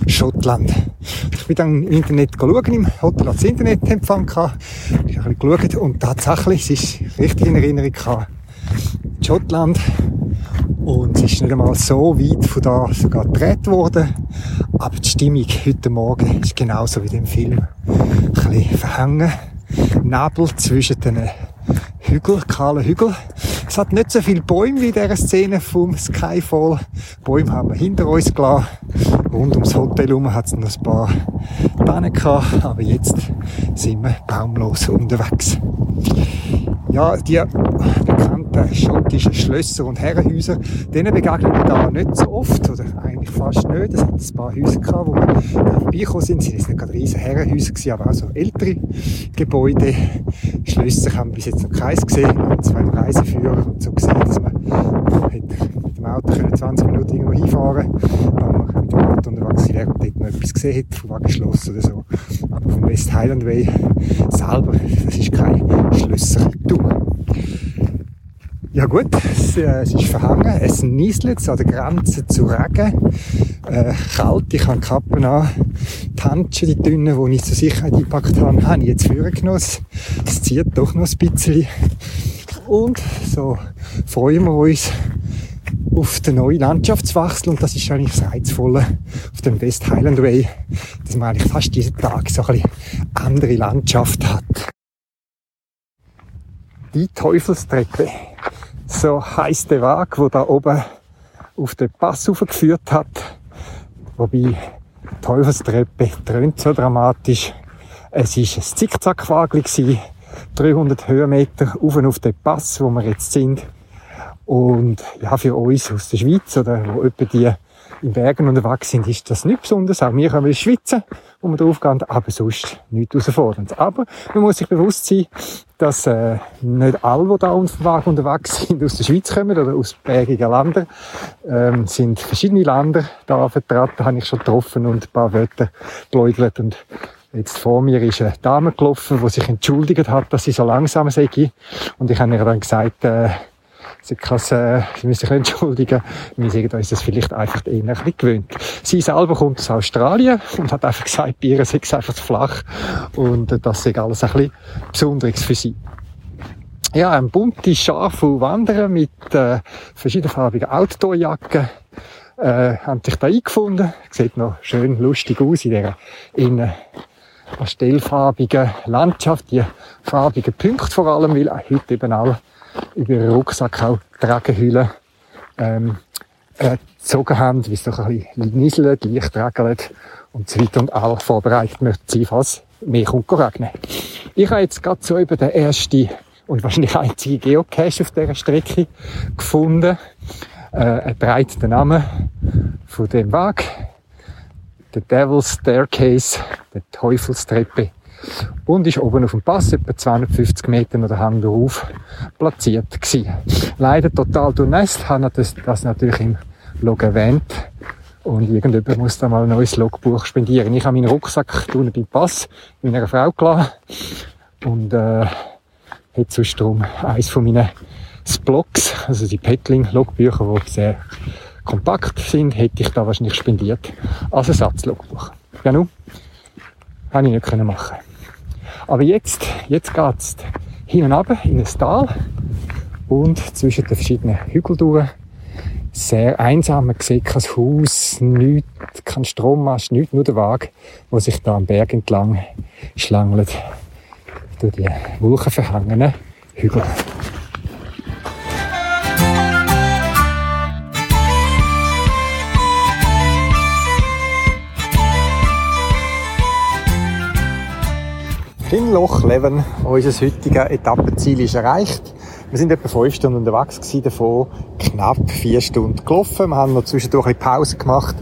Schottland. Ich bin dann im Internet schauen, im Hotel hat das Internetempfang gehabt. Ich habe ein bisschen geschaut und tatsächlich, es ist richtig in Erinnerung gehabt, Schottland Und es ist nicht einmal so weit von da sogar gedreht worden. Aber die Stimmung heute Morgen ist genauso wie im Film. Ein bisschen verhangen. Nebel zwischen den Hügel, kahlen Hügel. Es hat nicht so viele Bäume wie in dieser Szene vom Skyfall. Bäume haben wir hinter uns gelassen. Rund ums Hotel herum hat es noch ein paar Tannen gehabt, aber jetzt sind wir baumlos unterwegs. Ja, die bekannten schottischen Schlösser und Herrenhäuser, denen begegnen wir da nicht so oft, oder eigentlich fast nicht. Es hat ein paar Häuser gehabt, wo wir vorbeigekommen sind. Es sind nicht gerade riesen Herrenhäuser gewesen, aber auch so ältere Gebäude. Schlösser haben wir bis jetzt noch keins gesehen. Zwei Reiseführer und so gesehen, dass man mit dem Auto 20 Minuten irgendwo hinfahren wenn man mit dem Auto unterwegs wäre und dort noch etwas gesehen hätte, von Wagenschloss oder so. Aber vom West Highland Way selber, das ist kein Schlössertour. Ja gut, es, äh, es ist verhangen, es nieselt an der Grenze zu Regen. Äh, kalt, ich habe Kappen an. Die Handschuhe, die dünnen, die ich zur Sicherheit eingepackt habe, habe ich jetzt vorgenommen. Es zieht doch noch ein bisschen. Und so freuen wir uns auf den neuen Landschaftswechsel und das ist eigentlich das Reizvolle auf dem West Highland Way, dass man eigentlich fast jeden Tag so ein bisschen andere Landschaft hat. Die Teufelstreppe, so heisst der Weg, wo da oben auf den Pass geführt hat, wobei die Teufelstreppe tönt so dramatisch. Es ist ein Zickzackwagel 300 Höhenmeter auf und auf den Pass, wo wir jetzt sind. Und ja, für uns aus der Schweiz oder wo etwa die in Bergen unterwegs sind, ist das nicht besonders. Auch wir können schwitzen, wo wir drauf gehen, aber sonst nichts herausfordernd. Aber man muss sich bewusst sein, dass äh, nicht alle, die da unterwegs sind, aus der Schweiz kommen oder aus bergigen Ländern. Ähm, sind verschiedene Länder da vertreten, habe ich schon getroffen und ein paar Wörter geläutert und Jetzt vor mir ist eine Dame gelaufen, die sich entschuldigt hat, dass sie so langsam sei. Und ich habe ihr dann gesagt, äh, Sie, kann, äh, sie müssen sich entschuldigen. Wir sind uns das vielleicht einfach eher ein bisschen gewöhnt. Sie selber kommt aus Australien und hat einfach gesagt, bei ihr sei es einfach zu flach. Und äh, das sei alles ein bisschen Besonderes für sie. Ja, ein bunte Schafel Wanderer mit äh, verschiedenfarbigen Outdoorjacken äh, haben sich da eingefunden. Sieht noch schön lustig aus in dieser innen pastellfarbigen Landschaft, die farbigen Punkte vor allem, weil heute eben auch über den Rucksack auch Tragenhüllen ähm, äh, gezogen haben, wie es doch ein bisschen nieselt, leicht regelt und so weiter und all vorbereitet möchte sein, falls mehr kommt regnen. Ich habe jetzt gerade so über den ersten und wahrscheinlich einzige Geocache auf dieser Strecke gefunden. Äh, er trägt den Namen von dem Weg. The Devil's Staircase, der Teufelstreppe und ist oben auf dem Pass, etwa 250 Meter oder Hang darauf, platziert gewesen. Leider total durchnässt, habe das, das natürlich im Log erwähnt. Und irgendjemand muss da mal ein neues Logbuch spendieren. Ich habe meinen Rucksack unten beim Pass meiner Frau gelassen. Und, äh, hätte sonst darum eins von meinen Blocks, also die Pettling-Logbücher, die sehr kompakt sind, hätte ich da wahrscheinlich spendiert als Ersatzlogbuch. Ja, nun, habe ich nicht machen aber jetzt, jetzt geht's hin und runter in ein Tal und zwischen den verschiedenen Hügeln durch. Sehr einsam, man sieht kein Haus, nichts, kein Strommast, nichts, nur der Wagen, der sich da am Berg entlang schlangelt durch die wolkenverhangenen Hügel. Kinloch Leven, unser heutiges Etappenziel ist erreicht. Wir sind etwa fünf Stunden unterwegs gewesen, davon knapp vier Stunden gelaufen. Wir haben noch zwischendurch ein Pause gemacht.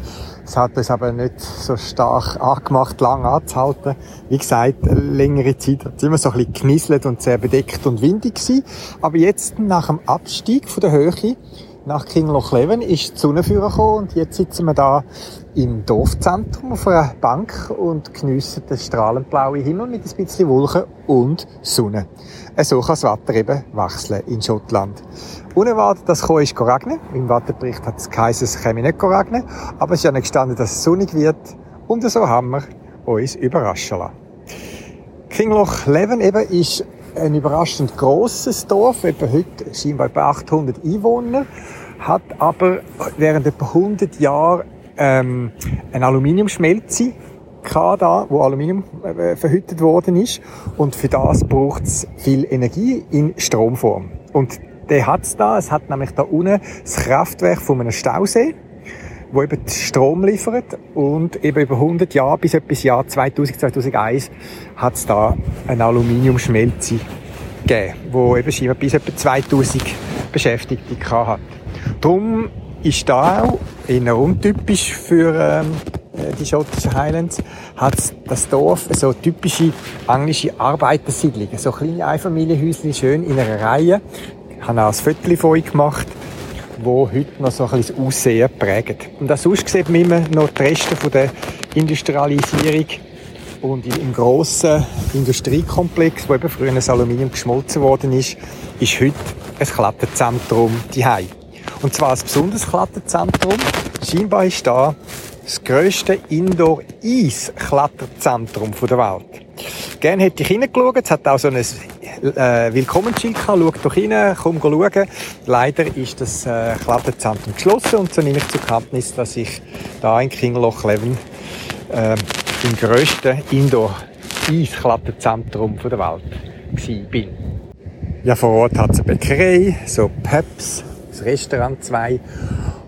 Es hat uns aber nicht so stark angemacht, lang anzuhalten. Wie gesagt, längere Zeit hat es immer so ein bisschen genieselt und sehr bedeckt und windig gewesen. Aber jetzt, nach dem Abstieg von der Höhe, nach Kingloch Leven ist die Sonne gekommen und jetzt sitzen wir da im Dorfzentrum auf einer Bank und geniessen den strahlend blauen Himmel mit ein bisschen Wolken und Sonne. So kann das Wetter eben wechseln in Schottland. Unerwartet, dass es ist regnen. Im Wetterbericht hat es geheißen, es käme nicht regnen. Aber es ist ja nicht gestanden, dass es sonnig wird. Und so haben wir uns überraschen lassen. Kingloch Leven eben ist ein überraschend grosses Dorf, etwa heute scheinbar etwa 800 Einwohner hat aber während etwa 100 Jahren ähm, eine Aluminiumschmelze da, wo Aluminium äh, verhüttet worden ist. Und für das braucht es viel Energie in Stromform. Und der hat es da. Es hat nämlich da unten das Kraftwerk von einem Stausee wo eben Strom liefert und eben über 100 Jahre bis etwas Jahr 2000, 2001 hat es da eine Aluminiumschmelze gegeben, wo eben scheinbar bis etwa 2000 Beschäftigte hat. Darum ist da auch eher untypisch für ähm, äh, die schottischen Highlands, hat das Dorf so typische englische Arbeitersiedlungen, so kleine Einfamilienhäuschen, schön in einer Reihe. Ich habe auch ein Foto von euch gemacht wo heute noch so ein bisschen das Aussehen prägen. Und auch sonst sieht man immer noch die Reste von der Industrialisierung und im grossen Industriekomplex, wo eben früher das Aluminium geschmolzen worden ist, ist heute ein Kletterzentrum diehei. Und zwar ein besonderes Kletterzentrum. Scheinbar ist da das grösste Indoor-Eis-Kletterzentrum der Welt. Gerne hätte ich hineingeschaut. Es hat auch so ein äh, Willkommensschild gehabt. Schau doch rein, komm schauen. Leider ist das äh, Kletterzentrum geschlossen und so nehme ich zur Kenntnis, dass ich da in Kingerloch Leven äh, im grössten Indoor-Eis-Kletterzentrum der Welt bin. Ja, vor Ort hat es eine Bäckerei, so Peps, das Restaurant 2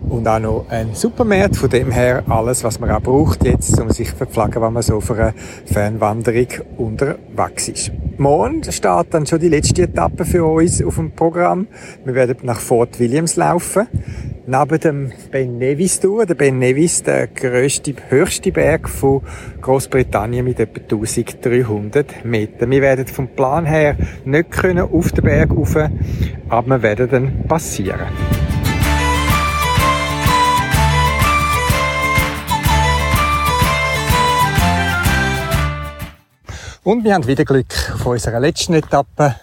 und auch noch ein Supermarkt. Von dem her alles, was man auch braucht jetzt, um sich zu verpflegen, wenn man so für eine Fernwanderung unterwegs ist. Morgen steht dann schon die letzte Etappe für uns auf dem Programm. Wir werden nach Fort Williams laufen. Neben dem Ben Nevis Tour. Der Ben Nevis, der grösste, höchste Berg von Großbritannien mit etwa 1300 Metern. Wir werden vom Plan her nicht auf den Berg rauf, aber wir werden dann passieren. Und wir haben wieder Glück auf unserer letzten Etappe,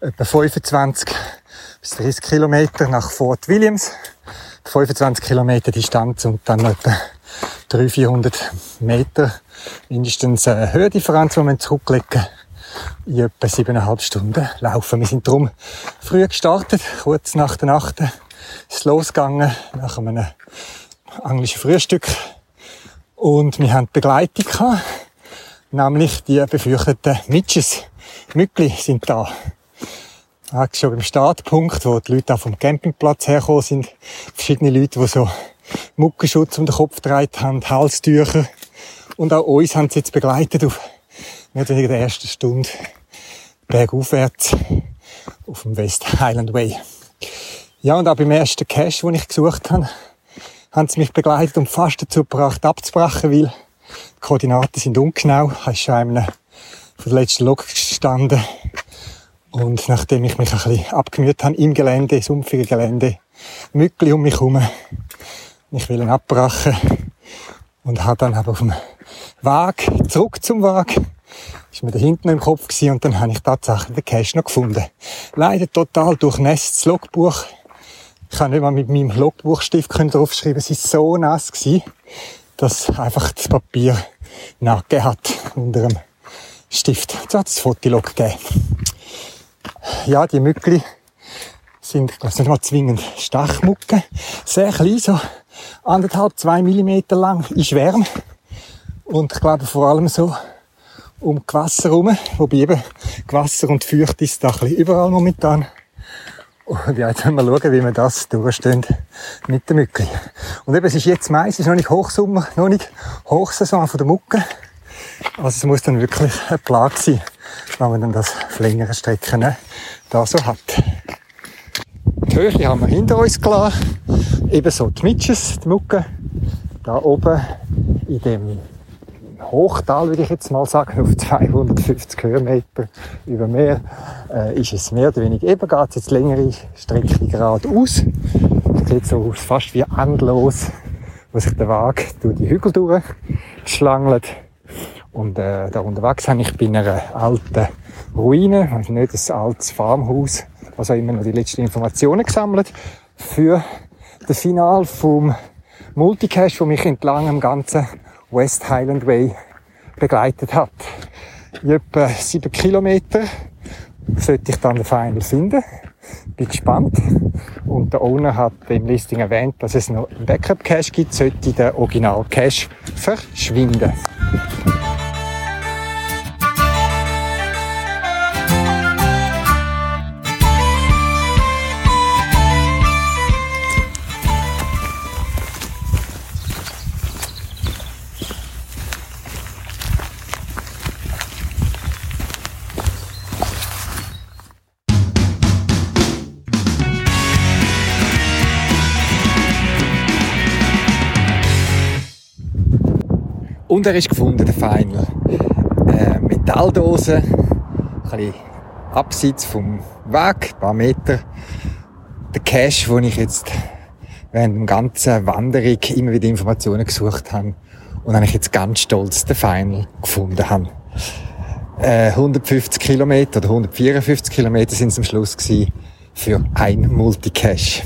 etwa 25 bis 30 Kilometer nach Fort Williams. 25 Kilometer Distanz und dann etwa 300, 400 Meter mindestens eine Höhendifferenz, die wir zurücklegen. In etwa siebeneinhalb Stunden laufen. Wir sind darum früh gestartet, kurz nach der Nacht ist losgegangen, nach einem englischen Frühstück. Und wir haben Begleitung gehabt nämlich die befürchteten Mitches. Mückli sind da. Ja, schon beim Startpunkt, wo die Leute auch vom Campingplatz hergekommen sind, verschiedene Leute, die so Muckenschutz um den Kopf gedreht haben, Halstücher. Und auch uns haben sie jetzt begleitet auf mehr oder weniger der ersten Stunde bergaufwärts auf dem West Highland Way. Ja, und auch beim ersten Cache, den ich gesucht habe, haben sie mich begleitet und fast dazu gebracht, abzubrechen, weil Koordinaten sind ungenau. Ich habe schon einmal von der letzten Lok gestanden. Und nachdem ich mich ein bisschen abgemüht habe im Gelände, sumpfigen Gelände, Mückli um mich herum, ich will ihn abbrechen und habe dann aber auf dem Weg, zurück zum Weg, ist mir da hinten im Kopf gewesen und dann habe ich tatsächlich den Cache noch gefunden. Leider total durchnässtes Logbuch. Ich kann nicht mal mit meinem Logbuchstift draufschreiben, es war so nass gewesen dass einfach das Papier nachgegeben hat unter dem Stift. Jetzt hat es das Fotolog gegeben. Ja, die Mückli sind, weiß nicht mal zwingend Stachmucke. Sehr klein, so anderthalb, zwei Millimeter lang, ist wärm. Und ich glaube vor allem so um Gewässer herum, wobei eben Gewässer und Feucht ist da ein bisschen überall momentan. Und ja, jetzt wollen wir schauen, wie wir das durchstehen mit der Mücke. Und eben, es ist jetzt Mai, es ist noch nicht Hochsommer, noch nicht Hochsaison von der Mucke. Also es muss dann wirklich ein Plan sein, wenn man dann das längere Strecken da so hat. Die Höhe haben wir hinter uns gelassen. Ebenso die Mitches, die Mucke. Da oben in dem Hochtal, würde ich jetzt mal sagen, auf 250 Höhenmeter über Meer, äh, ist es mehr oder weniger eben, geht es jetzt längere Strecke geradeaus. Es sieht so aus, fast wie endlos, wo sich der Weg durch die Hügel durchschlangelt. Und äh, da unterwegs habe ich bei einer alten Ruine, also nicht ein altes Farmhaus, also immer noch die letzten Informationen gesammelt für das Final vom Multicache, wo mich entlang am ganzen West Highland Way begleitet hat. In etwa sieben Kilometer sollte ich dann den Final finden. Bin gespannt. und der Owner hat im Listing erwähnt, dass es noch einen Backup-Cache gibt, sollte der Original-Cache verschwinden. Und er ist gefunden, der Final. Äh, Metalldose, ein bisschen abseits vom Weg, ein paar Meter. Der Cache, wo ich jetzt während der ganzen Wanderung immer wieder Informationen gesucht habe und eigentlich jetzt ganz stolz den Final gefunden habe. Äh, 150 Kilometer oder 154 Kilometer sind es am Schluss gewesen für ein Multicache.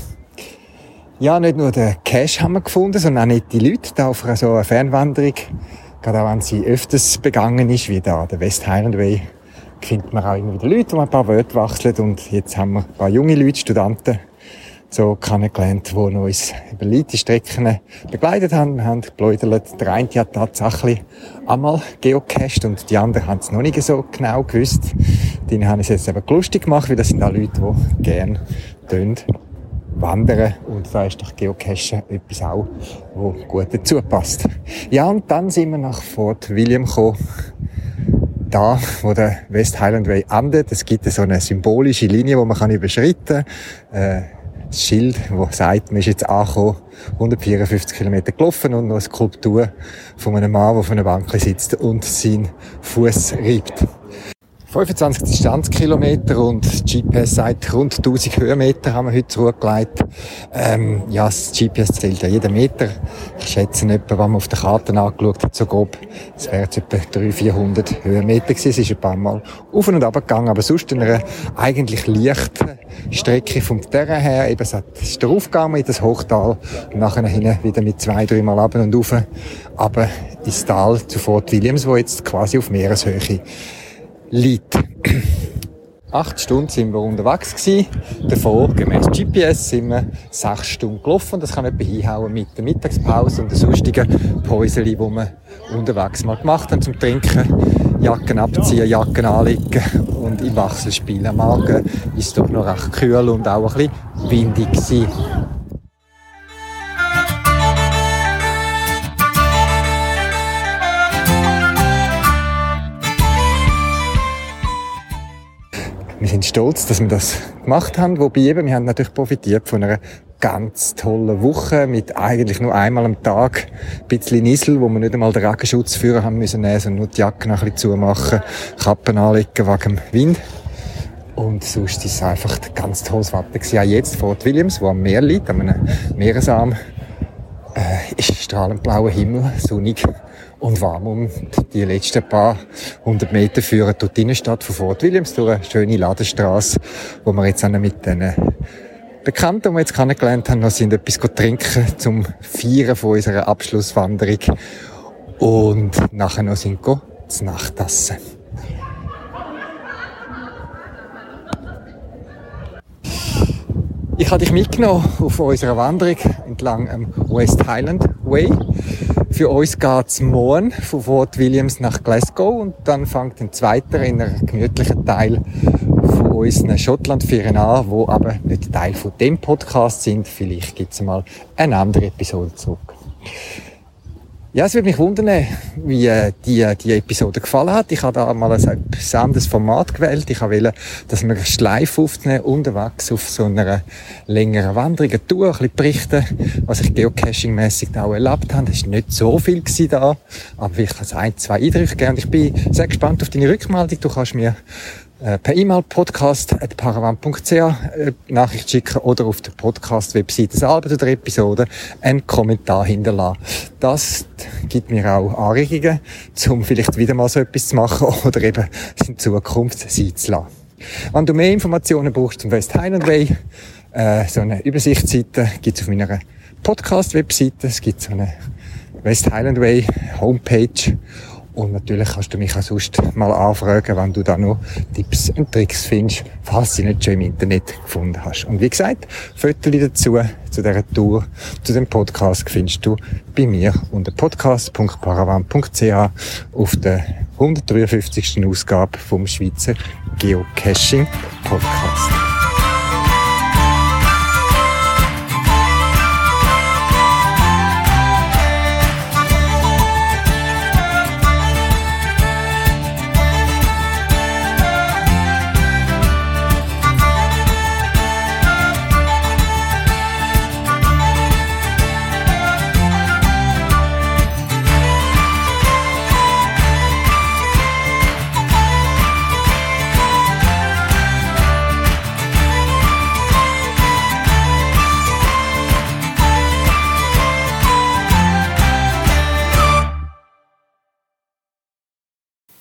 Ja, nicht nur den Cache haben wir gefunden, sondern auch nicht die Leute da auf so einer Fernwanderung. Gerade auch wenn sie öfters begangen ist, wie da der West Highland Way, findet man auch immer wieder Leute, die ein paar Wörter wechseln. Und jetzt haben wir ein paar junge Leute, Studenten, so kennengelernt, die uns über weite Strecken begleitet haben. Wir haben gebläudert. Der eine hat tatsächlich einmal geocached und die anderen haben es noch nicht so genau gewusst. Die haben es jetzt eben lustig gemacht, weil das sind auch Leute, die gerne wandern und da ist doch Geocachen etwas auch, wo gut dazu passt. Ja, und dann sind wir nach Fort William gekommen, da, wo der West Highland Way endet. Es gibt so eine symbolische Linie, wo man kann überschreiten kann. Äh, das Schild, wo sagt, man ist jetzt angekommen, 154 Kilometer gelaufen und noch eine Skulptur von einem Mann, der auf einer Bank sitzt und seinen Fuß reibt. 25 Distanzkilometer und GPS sagt rund 1000 Höhenmeter haben wir heute zurückgelegt. Ähm, ja, das GPS zählt ja jeden Meter. Ich schätze etwa, wenn man auf der Karte angeschaut hat, so grob, es wären etwa 300, 400 Höhenmeter gewesen. Es ist ein paar Mal auf und ab gegangen, aber sonst in einer eigentlich leichten Strecke vom Terrain her. Eben, es ist der Aufgang in das Hochtal und nachher hinten wieder mit zwei, drei Mal ab und auf, aber ins Tal zu Fort Williams, wo jetzt quasi auf Meereshöhe liegt. Acht Stunden sind wir unterwegs gewesen. Davon, gemäß GPS, sind wir sechs Stunden gelaufen. Das kann etwa hinhauen mit der Mittagspause und den sonstigen Päuschen, die wir unterwegs mal gemacht haben zum Trinken. Jacken abziehen, Jacken anlegen und im Wachselspiel am Morgen ist es doch noch recht kühl und auch ein bisschen windig gewesen. Wir sind stolz, dass wir das gemacht haben. Wobei eben, wir haben natürlich profitiert von einer ganz tolle Woche mit eigentlich nur einmal am Tag ein bisschen Niesel, wo wir nicht einmal den Regenschutz führen haben müssen nehmen, sondern nur die Jacke ein bisschen zumachen, Kappen anlegen wegen dem Wind. Und sonst ist es einfach ganz tolles Wetter gewesen. Auch jetzt Fort Williams, wo am Meer liegt, an einem Meeresarm, äh, ist strahlend blauer Himmel, sonnig und warm. Und die letzten paar hundert Meter führen durch die Innenstadt von Fort Williams, durch eine schöne Ladenstraße, wo wir jetzt mit den Bekannten, die wir jetzt kennengelernt haben, noch sind etwas trinken zum Feiern von unserer Abschlusswanderung. Und nachher noch sind wir zu. Ich habe dich mitgenommen auf unserer Wanderung entlang am West Highland Way. Für uns geht's morgen von Fort Williams nach Glasgow und dann fängt ein zweiter, in einem gemütlichen Teil von unseren Schottland-Ferien an, wo aber nicht Teil von dem Podcast sind. Vielleicht gibt's mal eine andere Episode zurück. Ja, es würde mich wundern, wie äh, die, die Episode gefallen hat. Ich habe da mal ein besonderes Format gewählt. Ich wollte, dass wir live aufnehmen, unterwegs auf so einer längeren Wanderung, eine Tour, ein bisschen berichten, was ich geocaching-mässig auch erlebt habe. Es war nicht so viel da, aber vielleicht ein, zwei Eindrücke gegeben. Und ich bin sehr gespannt auf deine Rückmeldung. Du kannst mir äh, per E-Mail podcast.paravan.ch äh, Nachricht schicken oder auf der Podcast-Webseite selber zu der Episode einen Kommentar hinterlassen. Das gibt mir auch Anregungen, um vielleicht wieder mal so etwas zu machen oder eben in Zukunft sein zu lassen. Wenn du mehr Informationen brauchst zum West Highland Way, äh, so eine Übersichtsseite gibt es auf meiner Podcast-Webseite. Es gibt so eine West Highland Way Homepage Und natürlich kannst du mich auch sonst mal anfragen, wenn du da noch Tipps und Tricks findest, falls du sie nicht schon im Internet gefunden hast. Und wie gesagt, Fotos dazu, zu dieser Tour, zu dem Podcast findest du bei mir unter podcast.paravan.ch auf der 153. Ausgabe vom Schweizer Geocaching Podcast.